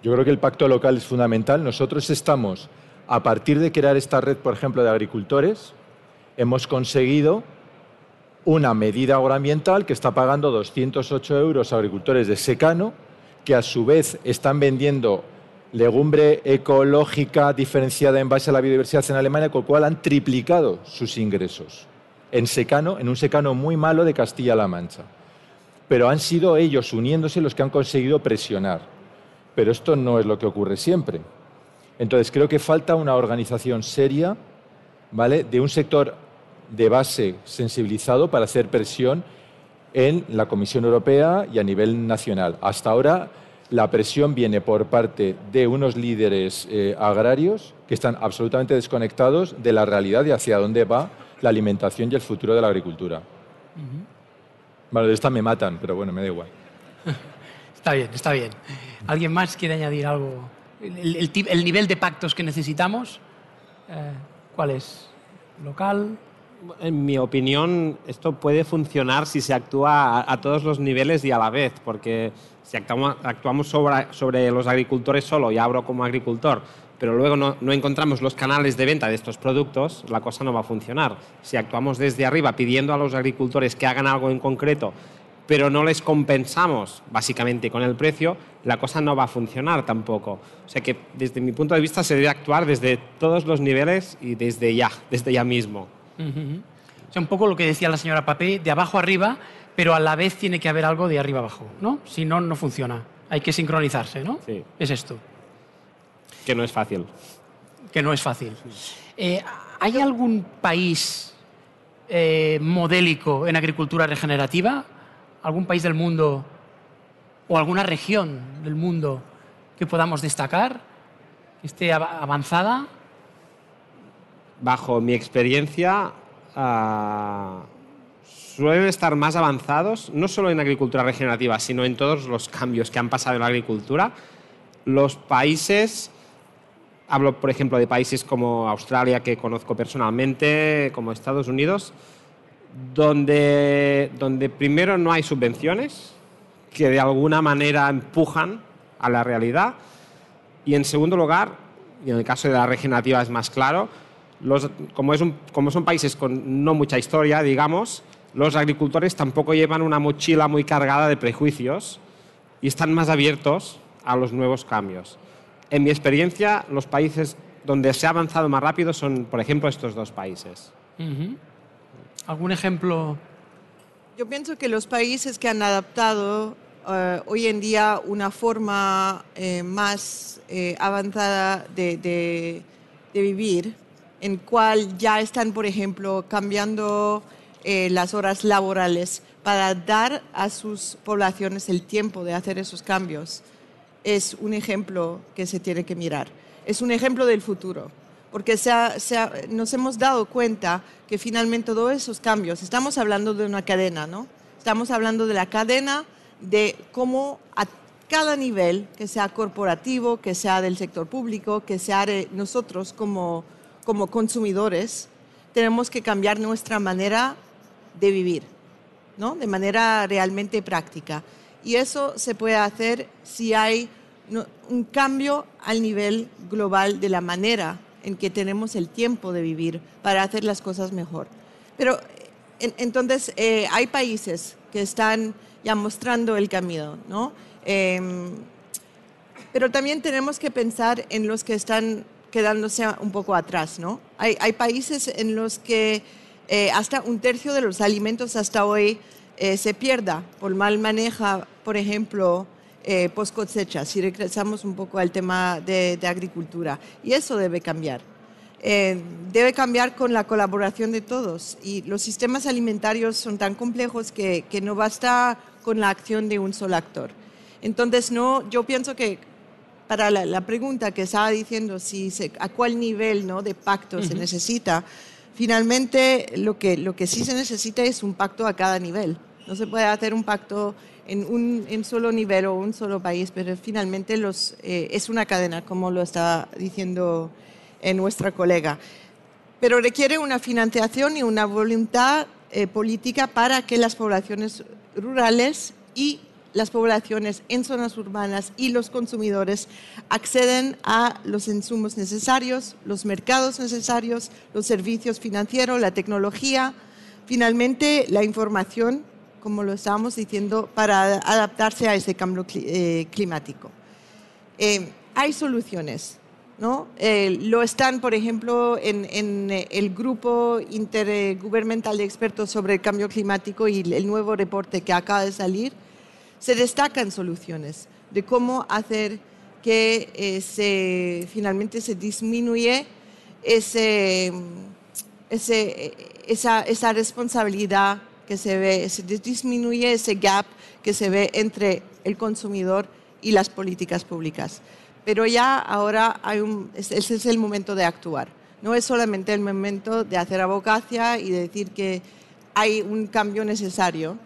Yo creo que el pacto local es fundamental. Nosotros estamos, a partir de crear esta red, por ejemplo, de agricultores, hemos conseguido una medida agroambiental que está pagando 208 euros a agricultores de secano, que a su vez están vendiendo legumbre ecológica diferenciada en base a la biodiversidad en Alemania, con lo cual han triplicado sus ingresos en secano, en un secano muy malo de Castilla-La Mancha. Pero han sido ellos uniéndose los que han conseguido presionar. Pero esto no es lo que ocurre siempre. Entonces creo que falta una organización seria, ¿vale? De un sector de base sensibilizado para hacer presión en la Comisión Europea y a nivel nacional. Hasta ahora la presión viene por parte de unos líderes eh, agrarios que están absolutamente desconectados de la realidad y hacia dónde va la alimentación y el futuro de la agricultura. Bueno, de esta me matan, pero bueno, me da igual. está bien, está bien. ¿Alguien más quiere añadir algo? ¿El, nivel de pactos que necesitamos? Eh, ¿Cuál es? ¿Local? En mi opinión, esto puede funcionar si se actúa a, a todos los niveles y a la vez, porque si actuamos, sobre, los agricultores solo y abro como agricultor, pero luego no, encontramos los canales de venta de estos productos, la cosa no va a funcionar. Si actuamos desde arriba pidiendo a los agricultores que hagan algo en concreto, pero no les compensamos básicamente con el precio, la cosa no va a funcionar tampoco. O sea que desde mi punto de vista se debe actuar desde todos los niveles y desde ya, desde ya mismo. O sea, un poco lo que decía la señora Papé, de abajo arriba, pero a la vez tiene que haber algo de arriba abajo, ¿no? Si no, no funciona. Hay que sincronizarse, ¿no? Sí. Es esto. Que no es fácil. Que no es fácil. Eh, ¿Hay algún país eh, modélico en agricultura regenerativa? ¿Algún país del mundo o alguna región del mundo que podamos destacar, que esté avanzada? Bajo mi experiencia, ah, suelen estar más avanzados, no solo en agricultura regenerativa, sino en todos los cambios que han pasado en la agricultura. Los países, hablo por ejemplo de países como Australia, que conozco personalmente, como Estados Unidos, donde, donde primero no hay subvenciones, que de alguna manera empujan a la realidad, y en segundo lugar, y en el caso de la regenerativa es más claro, los, como, es un, como son países con no mucha historia, digamos, los agricultores tampoco llevan una mochila muy cargada de prejuicios y están más abiertos a los nuevos cambios. En mi experiencia, los países donde se ha avanzado más rápido son, por ejemplo, estos dos países. ¿Algún ejemplo? Yo pienso que los países que han adaptado eh, hoy en día una forma eh, más eh, avanzada de, de, de, vivir, en cual ya están, por ejemplo, cambiando eh, las horas laborales para dar a sus poblaciones el tiempo de hacer esos cambios, es un ejemplo que se tiene que mirar. Es un ejemplo del futuro, porque se nos hemos dado cuenta que finalmente todos esos cambios, estamos hablando de una cadena, ¿no? Estamos hablando de la cadena de cómo a cada nivel, que sea corporativo, que sea del sector público, que sea de nosotros como, como consumidores, tenemos que cambiar nuestra manera de vivir, ¿no? de manera realmente práctica. Y eso se puede hacer si hay un cambio al nivel global de la manera en que tenemos el tiempo de vivir para hacer las cosas mejor. Pero entonces eh, hay países que están ya mostrando el camino, ¿no? Em, pero también tenemos que pensar en los que están quedándose un poco atrás, ¿no? Hay, hay países en los que eh, hasta un tercio de los alimentos hasta hoy eh, se pierda por mal maneja, por ejemplo, eh, post cosecha, si regresamos un poco al tema de, agricultura. Y eso debe cambiar. debe cambiar con la colaboración de todos. Y los sistemas alimentarios son tan complejos que, que no basta con la acción de un solo actor. Entonces, no, yo pienso que para la, pregunta que estaba diciendo, si a cuál nivel ¿no? de pacto se necesita, finalmente lo que, lo que sí se necesita es un pacto a cada nivel. No se puede hacer un pacto en un solo nivel o un solo país, pero finalmente los, eh, es una cadena, como lo está diciendo eh, nuestra colega. Pero requiere una financiación y una voluntad eh, política para que las poblaciones rurales y las poblaciones en zonas urbanas y los consumidores acceden a los insumos necesarios, los mercados necesarios, los servicios financieros, la tecnología, finalmente la información, como lo estábamos diciendo, para adaptarse a ese cambio eh, climático. Eh, hay soluciones, ¿no? Eh, lo están, por ejemplo, en, en, el grupo intergubernamental de expertos sobre el cambio climático y el nuevo reporte que acaba de salir se destacan soluciones de cómo hacer que eh, se, finalmente se disminuye ese, esa, esa, responsabilidad que se ve, se disminuye ese gap que se ve entre el consumidor y las políticas públicas. Pero ya ahora es el momento de actuar. No es solamente el momento de hacer abogacía y decir que hay un cambio necesario,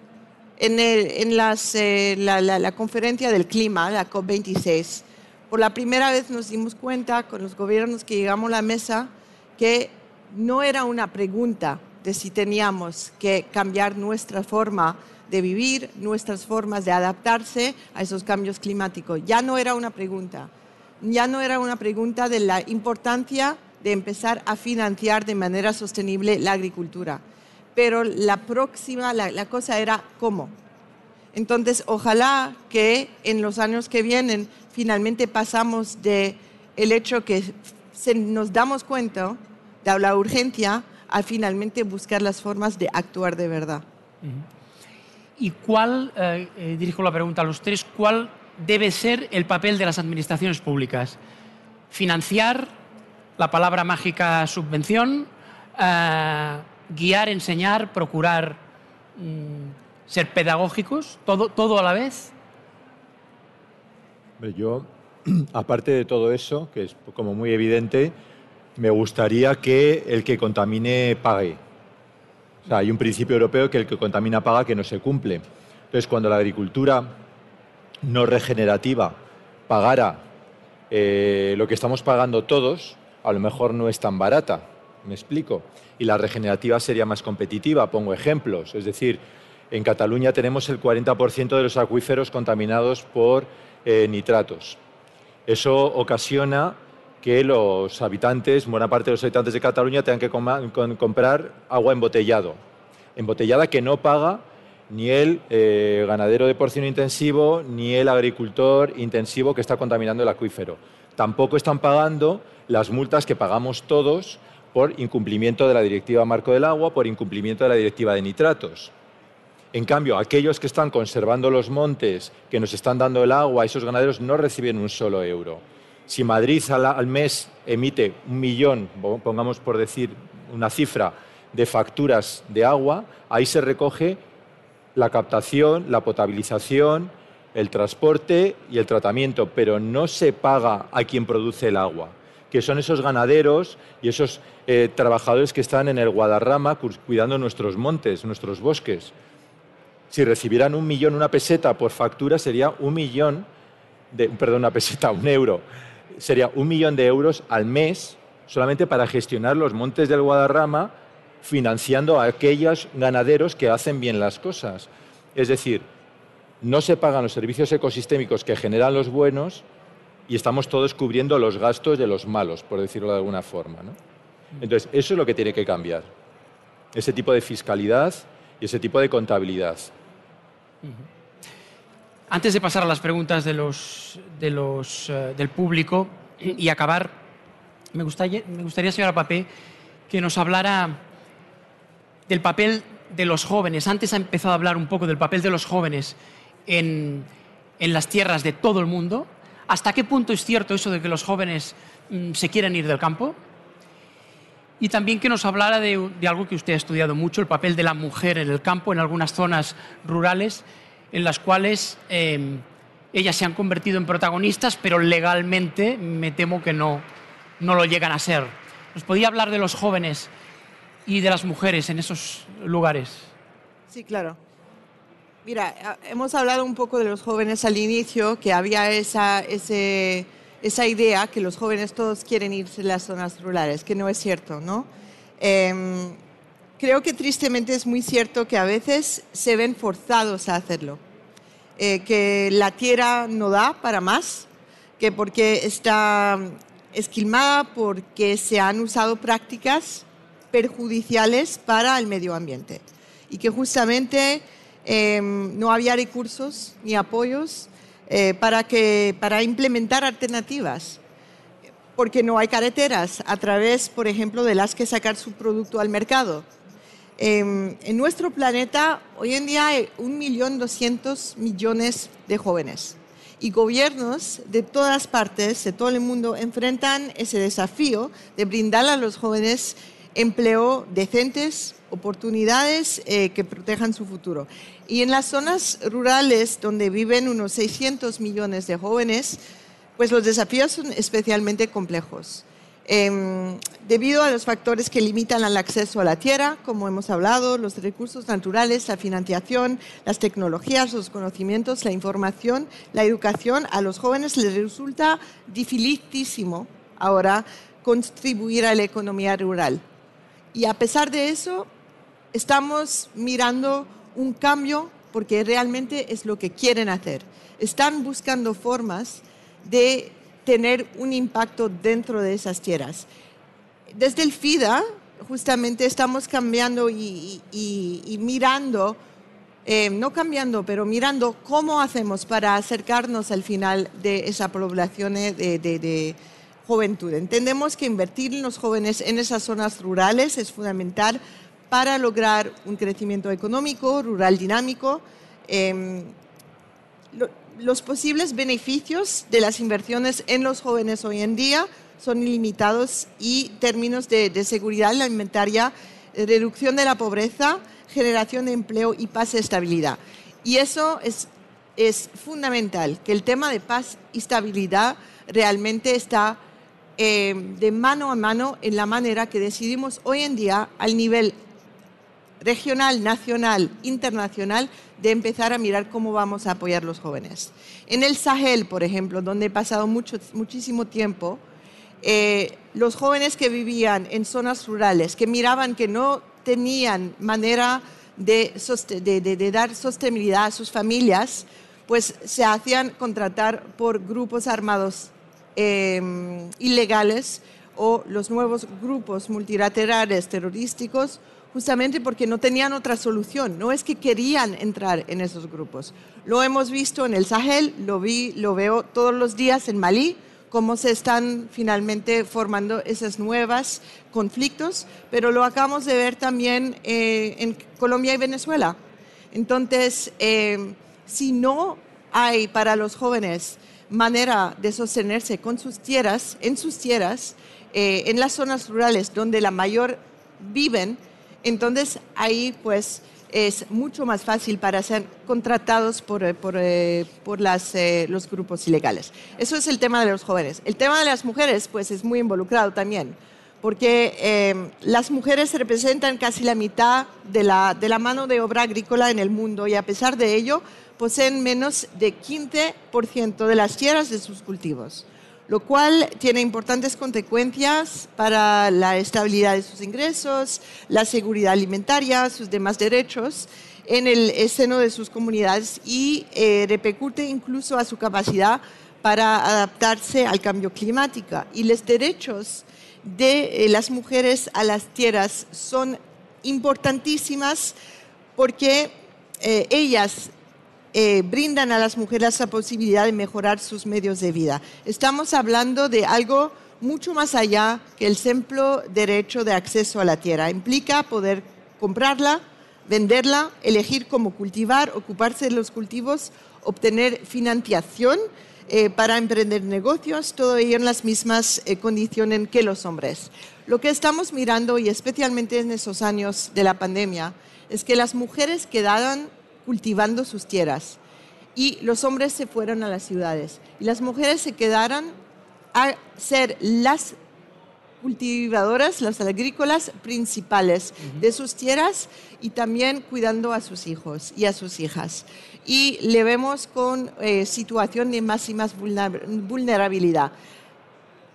en, eh, la, conferencia del clima, la COP26, por la primera vez nos dimos cuenta con los gobiernos que llegamos a la mesa que no era una pregunta de si teníamos que cambiar nuestra forma de vivir, nuestras formas de adaptarse a esos cambios climáticos. Ya no era una pregunta, ya no era una pregunta de la importancia de empezar a financiar de manera sostenible la agricultura pero la próxima, la, cosa era cómo. Entonces, ojalá que en los años que vienen finalmente pasamos de el hecho que se nos damos cuenta de la urgencia a finalmente buscar las formas de actuar de verdad. ¿Y cuál, eh, eh, dirijo la pregunta a los tres, cuál debe ser el papel de las administraciones públicas? ¿Financiar la palabra mágica subvención? Eh, guiar, enseñar, procurar mm, ser pedagógicos, todo, todo a la vez? Yo, aparte de todo eso, que es como muy evidente, me gustaría que el que contamine pague. O sea, hay un principio europeo que el que contamina paga que no se cumple. Entonces, cuando la agricultura no regenerativa pagara eh, lo que estamos pagando todos, a lo mejor no es tan barata. ¿Me explico? Y la regenerativa sería más competitiva. Pongo ejemplos. Es decir, en Cataluña tenemos el 40% de los acuíferos contaminados por eh, nitratos. Eso ocasiona que los habitantes, buena parte de los habitantes de Cataluña, tengan que comprar agua embotellado. Embotellada que no paga ni el eh, ganadero de porcino intensivo ni el agricultor intensivo que está contaminando el acuífero. Tampoco están pagando las multas que pagamos todos por incumplimiento de la Directiva Marco del Agua, por incumplimiento de la Directiva de Nitratos. En cambio, aquellos que están conservando los montes, que nos están dando el agua, esos ganaderos no reciben un solo euro. Si Madrid al, mes emite un millón, pongamos por decir una cifra, de facturas de agua, ahí se recoge la captación, la potabilización, el transporte y el tratamiento, pero no se paga a quien produce el agua, que son esos ganaderos y esos eh, trabajadores que están en el Guadarrama cuidando nuestros montes, nuestros bosques. Si recibieran un millón, una peseta por factura, sería un millón, de, perdón, una peseta, un euro, sería un millón de euros al mes solamente para gestionar los montes del Guadarrama financiando a aquellos ganaderos que hacen bien las cosas. Es decir, no se pagan los servicios ecosistémicos que generan los buenos y estamos todos cubriendo los gastos de los malos, por decirlo de alguna forma. Entonces, eso es lo que tiene que cambiar. Ese tipo de fiscalidad y ese tipo de contabilidad. Antes de pasar a las preguntas de los, eh, del público y acabar, me gustaría, me gustaría, señora Papé, que nos hablara del papel de los jóvenes. Antes ha empezado a hablar un poco del papel de los jóvenes en, las tierras de todo el mundo. ¿Hasta qué punto es cierto eso de que los jóvenes mm, se quieren ir del campo? Y también que nos hablara de, algo que usted ha estudiado mucho, el papel de la mujer en el campo, en algunas zonas rurales, en las cuales em, ellas se han convertido en protagonistas, pero legalmente me temo que no, no lo llegan a ser. ¿Nos podía hablar de los jóvenes y de las mujeres en esos lugares? Sí, claro. Mira, hemos hablado un poco de los jóvenes al inicio, que había esa, esa idea que los jóvenes todos quieren irse a las zonas rurales, que no es cierto, ¿no? Em, creo que tristemente es muy cierto que a veces se ven forzados a hacerlo, eh, que la tierra no da para más, que porque está esquilmada, porque se han usado prácticas perjudiciales para el medio ambiente y que justamente em, no había recursos ni apoyos eh, para, que, para implementar alternativas, porque no hay carreteras a través, por ejemplo, de las que sacar su producto al mercado. Em, en nuestro planeta hoy en día hay 1.200.000 millones de jóvenes y gobiernos de todas partes, de todo el mundo, enfrentan ese desafío de brindar a los jóvenes empleo decentes, oportunidades eh, que protejan su futuro. Y en las zonas rurales donde viven unos 600 millones de jóvenes, pues los desafíos son especialmente complejos. Em, debido a los factores que limitan el acceso a la tierra, como hemos hablado, los recursos naturales, la financiación, las tecnologías, los conocimientos, la información, la educación, a los jóvenes les resulta dificilísimo ahora contribuir a la economía rural. Y a pesar de eso, estamos mirando un cambio porque realmente es lo que quieren hacer. Están buscando formas de tener un impacto dentro de esas tierras. Desde el FIDA, justamente estamos cambiando y, mirando, eh, no cambiando, pero mirando cómo hacemos para acercarnos al final de esa población de, de juventud. Entendemos que invertir en los jóvenes en esas zonas rurales es fundamental para lograr un crecimiento económico, rural dinámico. Em, los posibles beneficios de las inversiones en los jóvenes hoy en día son ilimitados y términos de, seguridad alimentaria, reducción de la pobreza, generación de empleo y paz y estabilidad. Y eso es, es fundamental, que el tema de paz y estabilidad realmente está eh, de mano a mano en la manera que decidimos hoy en día al nivel regional, nacional, internacional, de empezar a mirar cómo vamos a apoyar a los jóvenes. En el Sahel, por ejemplo, donde he pasado mucho, muchísimo tiempo, eh, los jóvenes que vivían en zonas rurales, que miraban que no tenían manera de, dar sostenibilidad a sus familias, pues se hacían contratar por grupos armados em, ilegales o los nuevos grupos multilaterales terrorísticos justamente porque no tenían otra solución. No es que querían entrar en esos grupos. Lo hemos visto en el Sahel, lo vi, lo veo todos los días en Malí, cómo se están finalmente formando esos nuevos conflictos, pero lo acabamos de ver también eh, en Colombia y Venezuela. Entonces, eh, si no hay para los jóvenes manera de sostenerse con sus tierras, en sus tierras, eh, en las zonas rurales donde la mayor viven, entonces ahí pues es mucho más fácil para ser contratados por, eh, eh, eh, los grupos ilegales. Eso es el tema de los jóvenes. El tema de las mujeres pues es muy involucrado también, porque las mujeres representan casi la mitad de la, de la mano de obra agrícola en el mundo y a pesar de ello poseen menos de 15% de las tierras de sus cultivos lo cual tiene importantes consecuencias para la estabilidad de sus ingresos, la seguridad alimentaria, sus demás derechos en el seno de sus comunidades y eh, repercute incluso a su capacidad para adaptarse al cambio climático. Y los derechos de eh, las mujeres a las tierras son importantísimas porque eh, ellas eh, brindan a las mujeres la posibilidad de mejorar sus medios de vida. Estamos hablando de algo mucho más allá que el simple derecho de acceso a la tierra. Implica poder comprarla, venderla, elegir cómo cultivar, ocuparse de los cultivos, obtener financiación eh, para emprender negocios, todo ello en las mismas eh, condiciones que los hombres. Lo que estamos mirando, y especialmente en esos años de la pandemia, es que las mujeres quedaron cultivando sus tierras. Y los hombres se fueron a las ciudades. Y las mujeres se quedaron a ser las cultivadoras, las agrícolas principales de sus tierras y también cuidando a sus hijos y a sus hijas. Y le vemos con eh, situación de máxima vulnerabilidad.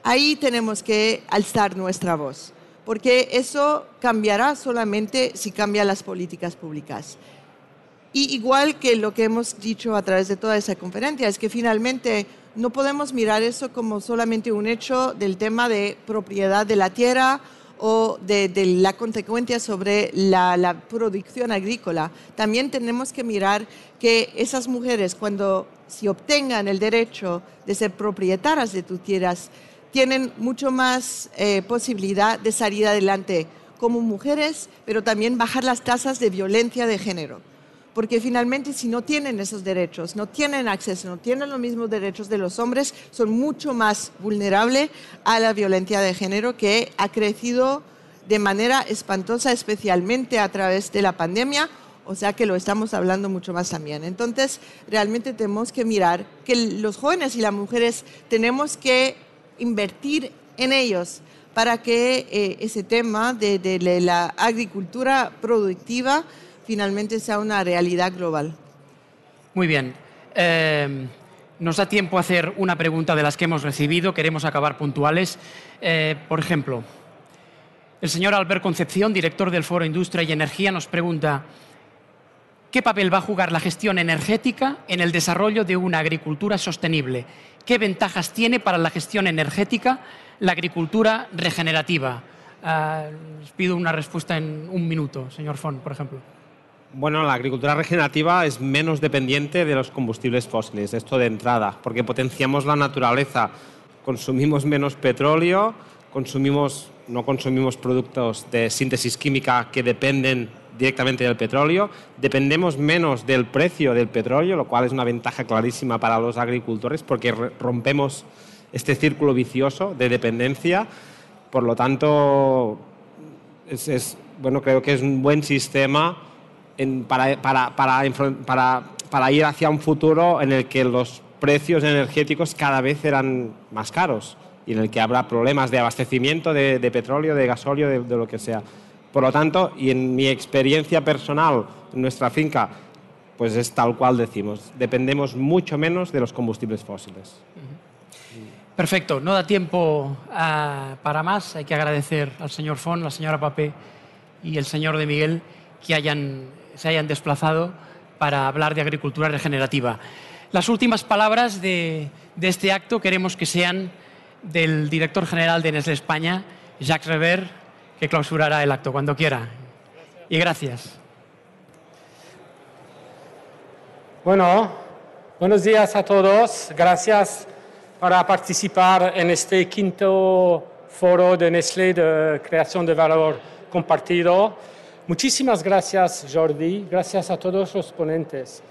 Ahí tenemos que alzar nuestra voz, porque eso cambiará solamente si cambian las políticas públicas. Y igual que lo que hemos dicho a través de toda esa conferencia, es que finalmente no podemos mirar eso como solamente un hecho del tema de propiedad de la tierra o de, la consecuencia sobre la, producción agrícola. También tenemos que mirar que esas mujeres, cuando si obtengan el derecho de ser propietarias de tus tierras, tienen mucho más eh, posibilidad de salir adelante como mujeres, pero también bajar las tasas de violencia de género porque finalmente si no tienen esos derechos, no tienen acceso, no tienen los mismos derechos de los hombres, son mucho más vulnerables a la violencia de género que ha crecido de manera espantosa, especialmente a través de la pandemia, o sea que lo estamos hablando mucho más también. Entonces, realmente tenemos que mirar que los jóvenes y las mujeres tenemos que invertir en ellos para que eh, ese tema de la agricultura productiva finalmente sea una realidad global. Muy bien. Eh, nos da tiempo a hacer una pregunta de las que hemos recibido. Queremos acabar puntuales. Eh, por ejemplo, el señor Albert Concepción, director del Foro Industria y Energía, nos pregunta, ¿qué papel va a jugar la gestión energética en el desarrollo de una agricultura sostenible? ¿Qué ventajas tiene para la gestión energética la agricultura regenerativa? Eh, les pido una respuesta en un minuto, señor Fon, por ejemplo. Bueno, la agricultura regenerativa es menos dependiente de los combustibles fósiles, esto de entrada, porque potenciamos la naturaleza, consumimos menos petróleo, consumimos, no consumimos productos de síntesis química que dependen directamente del petróleo, dependemos menos del precio del petróleo, lo cual es una ventaja clarísima para los agricultores porque rompemos este círculo vicioso de dependencia. Por lo tanto, bueno, creo que es un buen sistema para, para, para, para, ir hacia un futuro en el que los precios energéticos cada vez eran más caros. y en el que habrá problemas de abastecimiento de, petróleo, de gasóleo, de, de, lo que sea. Por lo tanto, y en mi experiencia personal, en nuestra finca, pues es tal cual decimos, dependemos mucho menos de los combustibles fósiles. Perfecto, no da tiempo ah, para más. Hay que agradecer al señor Fon, la señora Papé y el señor de Miguel que hayan, se hayan desplazado para hablar de agricultura regenerativa. Las últimas palabras de, este acto queremos que sean del director general de Nestlé España, Jacques Rever, que clausurará el acto cuando quiera. Y gracias. Bueno, buenos días a todos. Gracias para participar en este quinto foro de Nestlé de creación de valor compartido. Muchísimas gracias, Jordi. Gracias a todos los ponentes.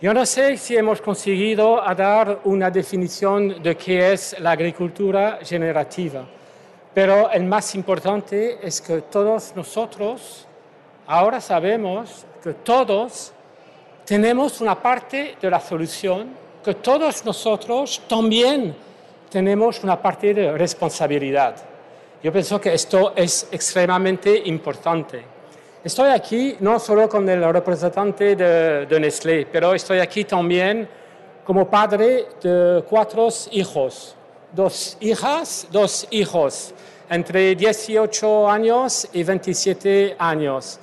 Yo no sé si hemos conseguido dar una definición de qué es la agricultura generativa, pero el más importante es que todos nosotros ahora sabemos que todos tenemos una parte de la solución, que todos nosotros también tenemos una parte de responsabilidad. Yo pienso que esto es extremadamente importante. Estoy aquí no solo con el representante de, de Nestlé, pero estoy aquí también como padre de cuatro hijos, dos hijas, dos hijos, entre 18 años y 27 años.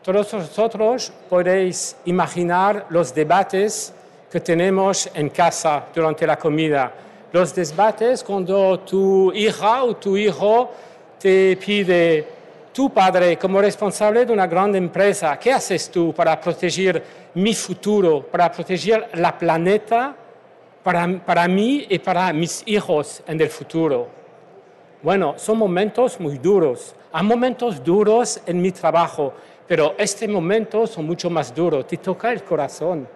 Todos vosotros podéis imaginar los debates que tenemos en casa durante la comida. Los debates cuando tu hija o tu hijo te pide tu padre, como responsable de una gran empresa, ¿qué haces tú para proteger mi futuro, para proteger la planeta para, para mí y para mis hijos en el futuro? Bueno, son momentos muy duros. Hay momentos duros en mi trabajo, pero este momento son mucho más duros. Te toca el corazón,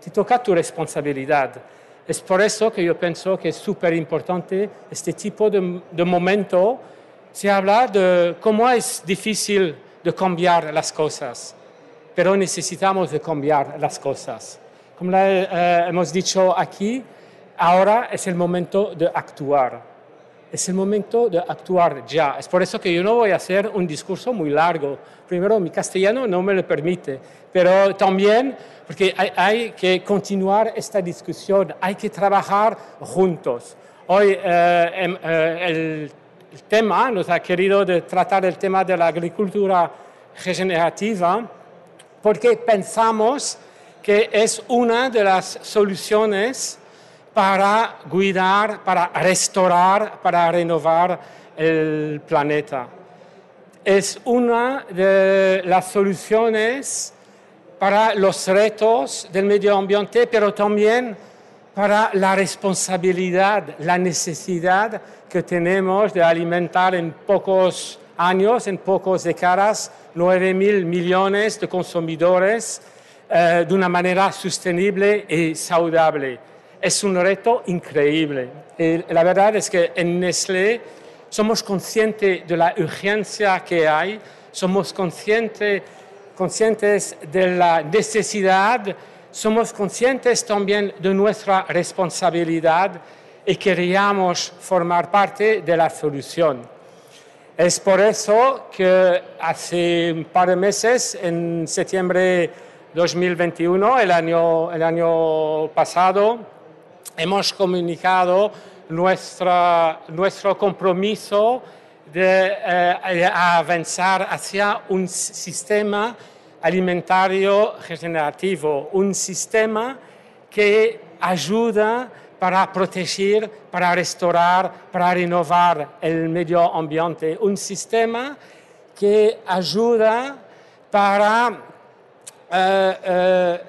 te toca tu responsabilidad. Es por eso que yo pienso que es súper importante este tipo de, de momento se habla de cómo es difícil de cambiar las cosas, pero necesitamos de cambiar las cosas. Como eh, hemos dicho aquí, ahora es el momento de actuar. Es el momento de actuar ya. Es por eso que yo no voy a hacer un discurso muy largo. Primero, mi castellano no me lo permite, pero también porque hay, que continuar esta discusión, hay que trabajar juntos. Hoy eh, em, eh, el el tema, nos ha querido de tratar el tema de la agricultura regenerativa, porque pensamos que es una de las soluciones para cuidar, para restaurar, para renovar el planeta. Es una de las soluciones para los retos del medio ambiente, pero también para la responsabilidad, la necesidad que tenemos de alimentar en pocos años, en pocas décadas, 9 mil millones de consumidores eh, de una manera sostenible y saludable. Es un reto increíble. la verdad es que en Nestlé somos conscientes de la urgencia que hay, somos conscientes, conscientes de la necesidad, somos conscientes también de nuestra responsabilidad y queríamos formar parte de la solución. Es por eso que hace un par de meses, en septiembre de 2021, el año, el año pasado, hemos comunicado nuestra, nuestro compromiso de eh, avanzar hacia un sistema alimentario regenerativo, un sistema que ayuda para proteger, para restaurar, para renovar el medio ambiente. Un sistema que ayuda para eh, eh,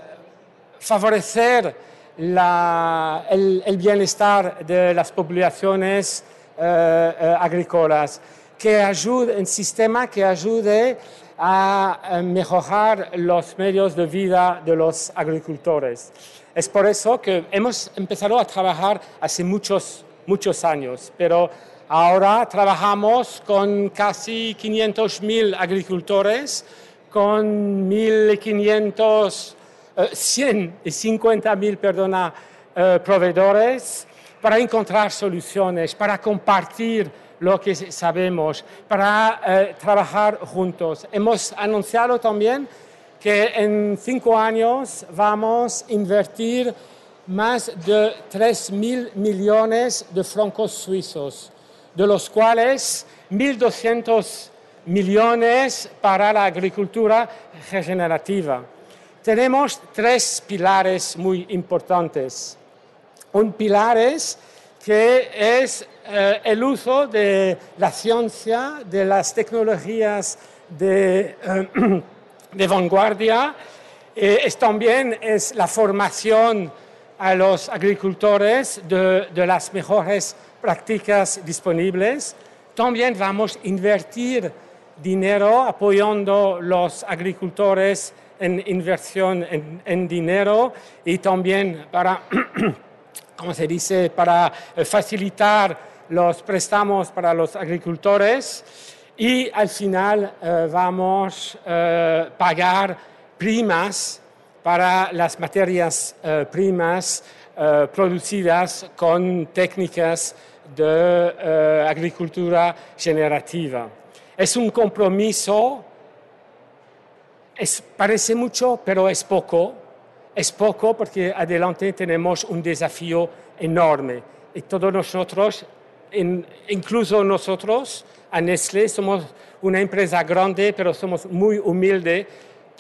favorecer el, bienestar de las poblaciones eh, agrícolas, que ayude, un sistema que ayude a mejorar los medios de vida de los agricultores. Es por eso que hemos empezado a trabajar hace muchos, muchos años, pero ahora trabajamos con casi 500.000 agricultores, con 1.500, 150.000, perdona, eh, proveedores, para encontrar soluciones, para compartir lo que sabemos, para eh, trabajar juntos. Hemos anunciado también que en cinco años vamos a invertir más de 3 mil millones de francos suizos, de los cuales 1.200 millones para la agricultura regenerativa. Tenemos tres pilares muy importantes. Un pilar es que es eh, el uso de la ciencia, de las tecnologías de, eh, vanguardia. Eh, también es la formación a los agricultores de, de las mejores prácticas disponibles. También vamos a invertir dinero apoyando los agricultores en inversión en, en dinero y también para, como se dice, para facilitar los préstamos para los agricultores y al final eh, vamos a eh, pagar primas para las materias eh, primas producidas con técnicas de agricultura generativa. Es un compromiso, parece mucho, pero es poco. Es poco porque adelante tenemos un desafío enorme. Y todos nosotros, incluso nosotros, a Nestlé, somos una empresa grande, pero somos muy humildes.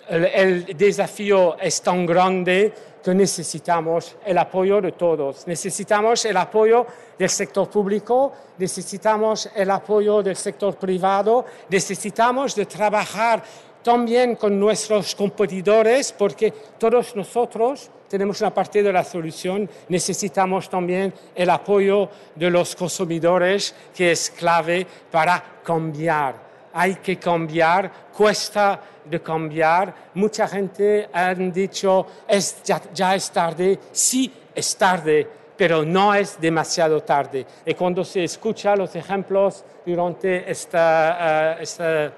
el desafío es tan grande que necesitamos el apoyo de todos. Necesitamos el apoyo del sector público, necesitamos el apoyo del sector privado, necesitamos de trabajar también con nuestros competidores porque todos nosotros tenemos una parte de la solución, necesitamos también el apoyo de los consumidores que es clave para cambiar hay que cambiar, cuesta de cambiar. Mucha gente ha dicho, es, ya, es tarde, sí es tarde, pero no es demasiado tarde. Y cuando se escucha los ejemplos durante esta, uh, esta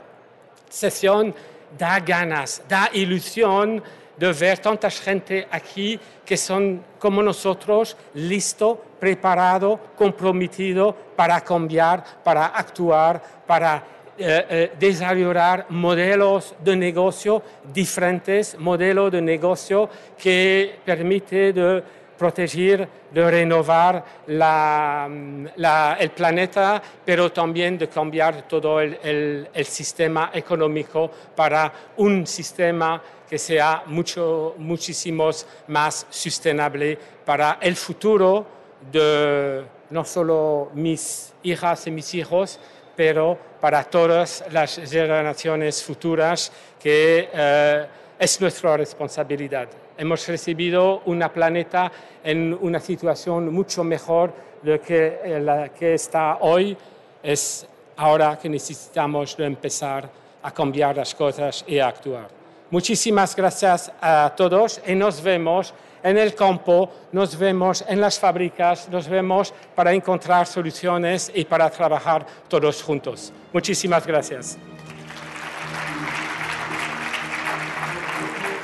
sesión, da ganas, da ilusión de ver tanta gente aquí que son como nosotros, listo, preparado, comprometido para cambiar, para actuar, para eh, eh, desarrollar modelos de negocio diferentes, modelos de negocio que permite de proteger, de renovar el planeta, pero también de cambiar todo el, sistema económico para un sistema que sea mucho, muchísimo más sostenible para el futuro de no solo mis hijas y mis hijos, pero para todas las generaciones futuras que eh, es nuestra responsabilidad. Hemos recibido un planeta en una situación mucho mejor de que eh, la que está hoy. Es ahora que necesitamos empezar a cambiar las cosas y a actuar. Muchísimas gracias a todos y nos vemos en el campo, nos vemos en las fábricas, nos vemos para encontrar soluciones y para trabajar todos juntos. Muchísimas gracias.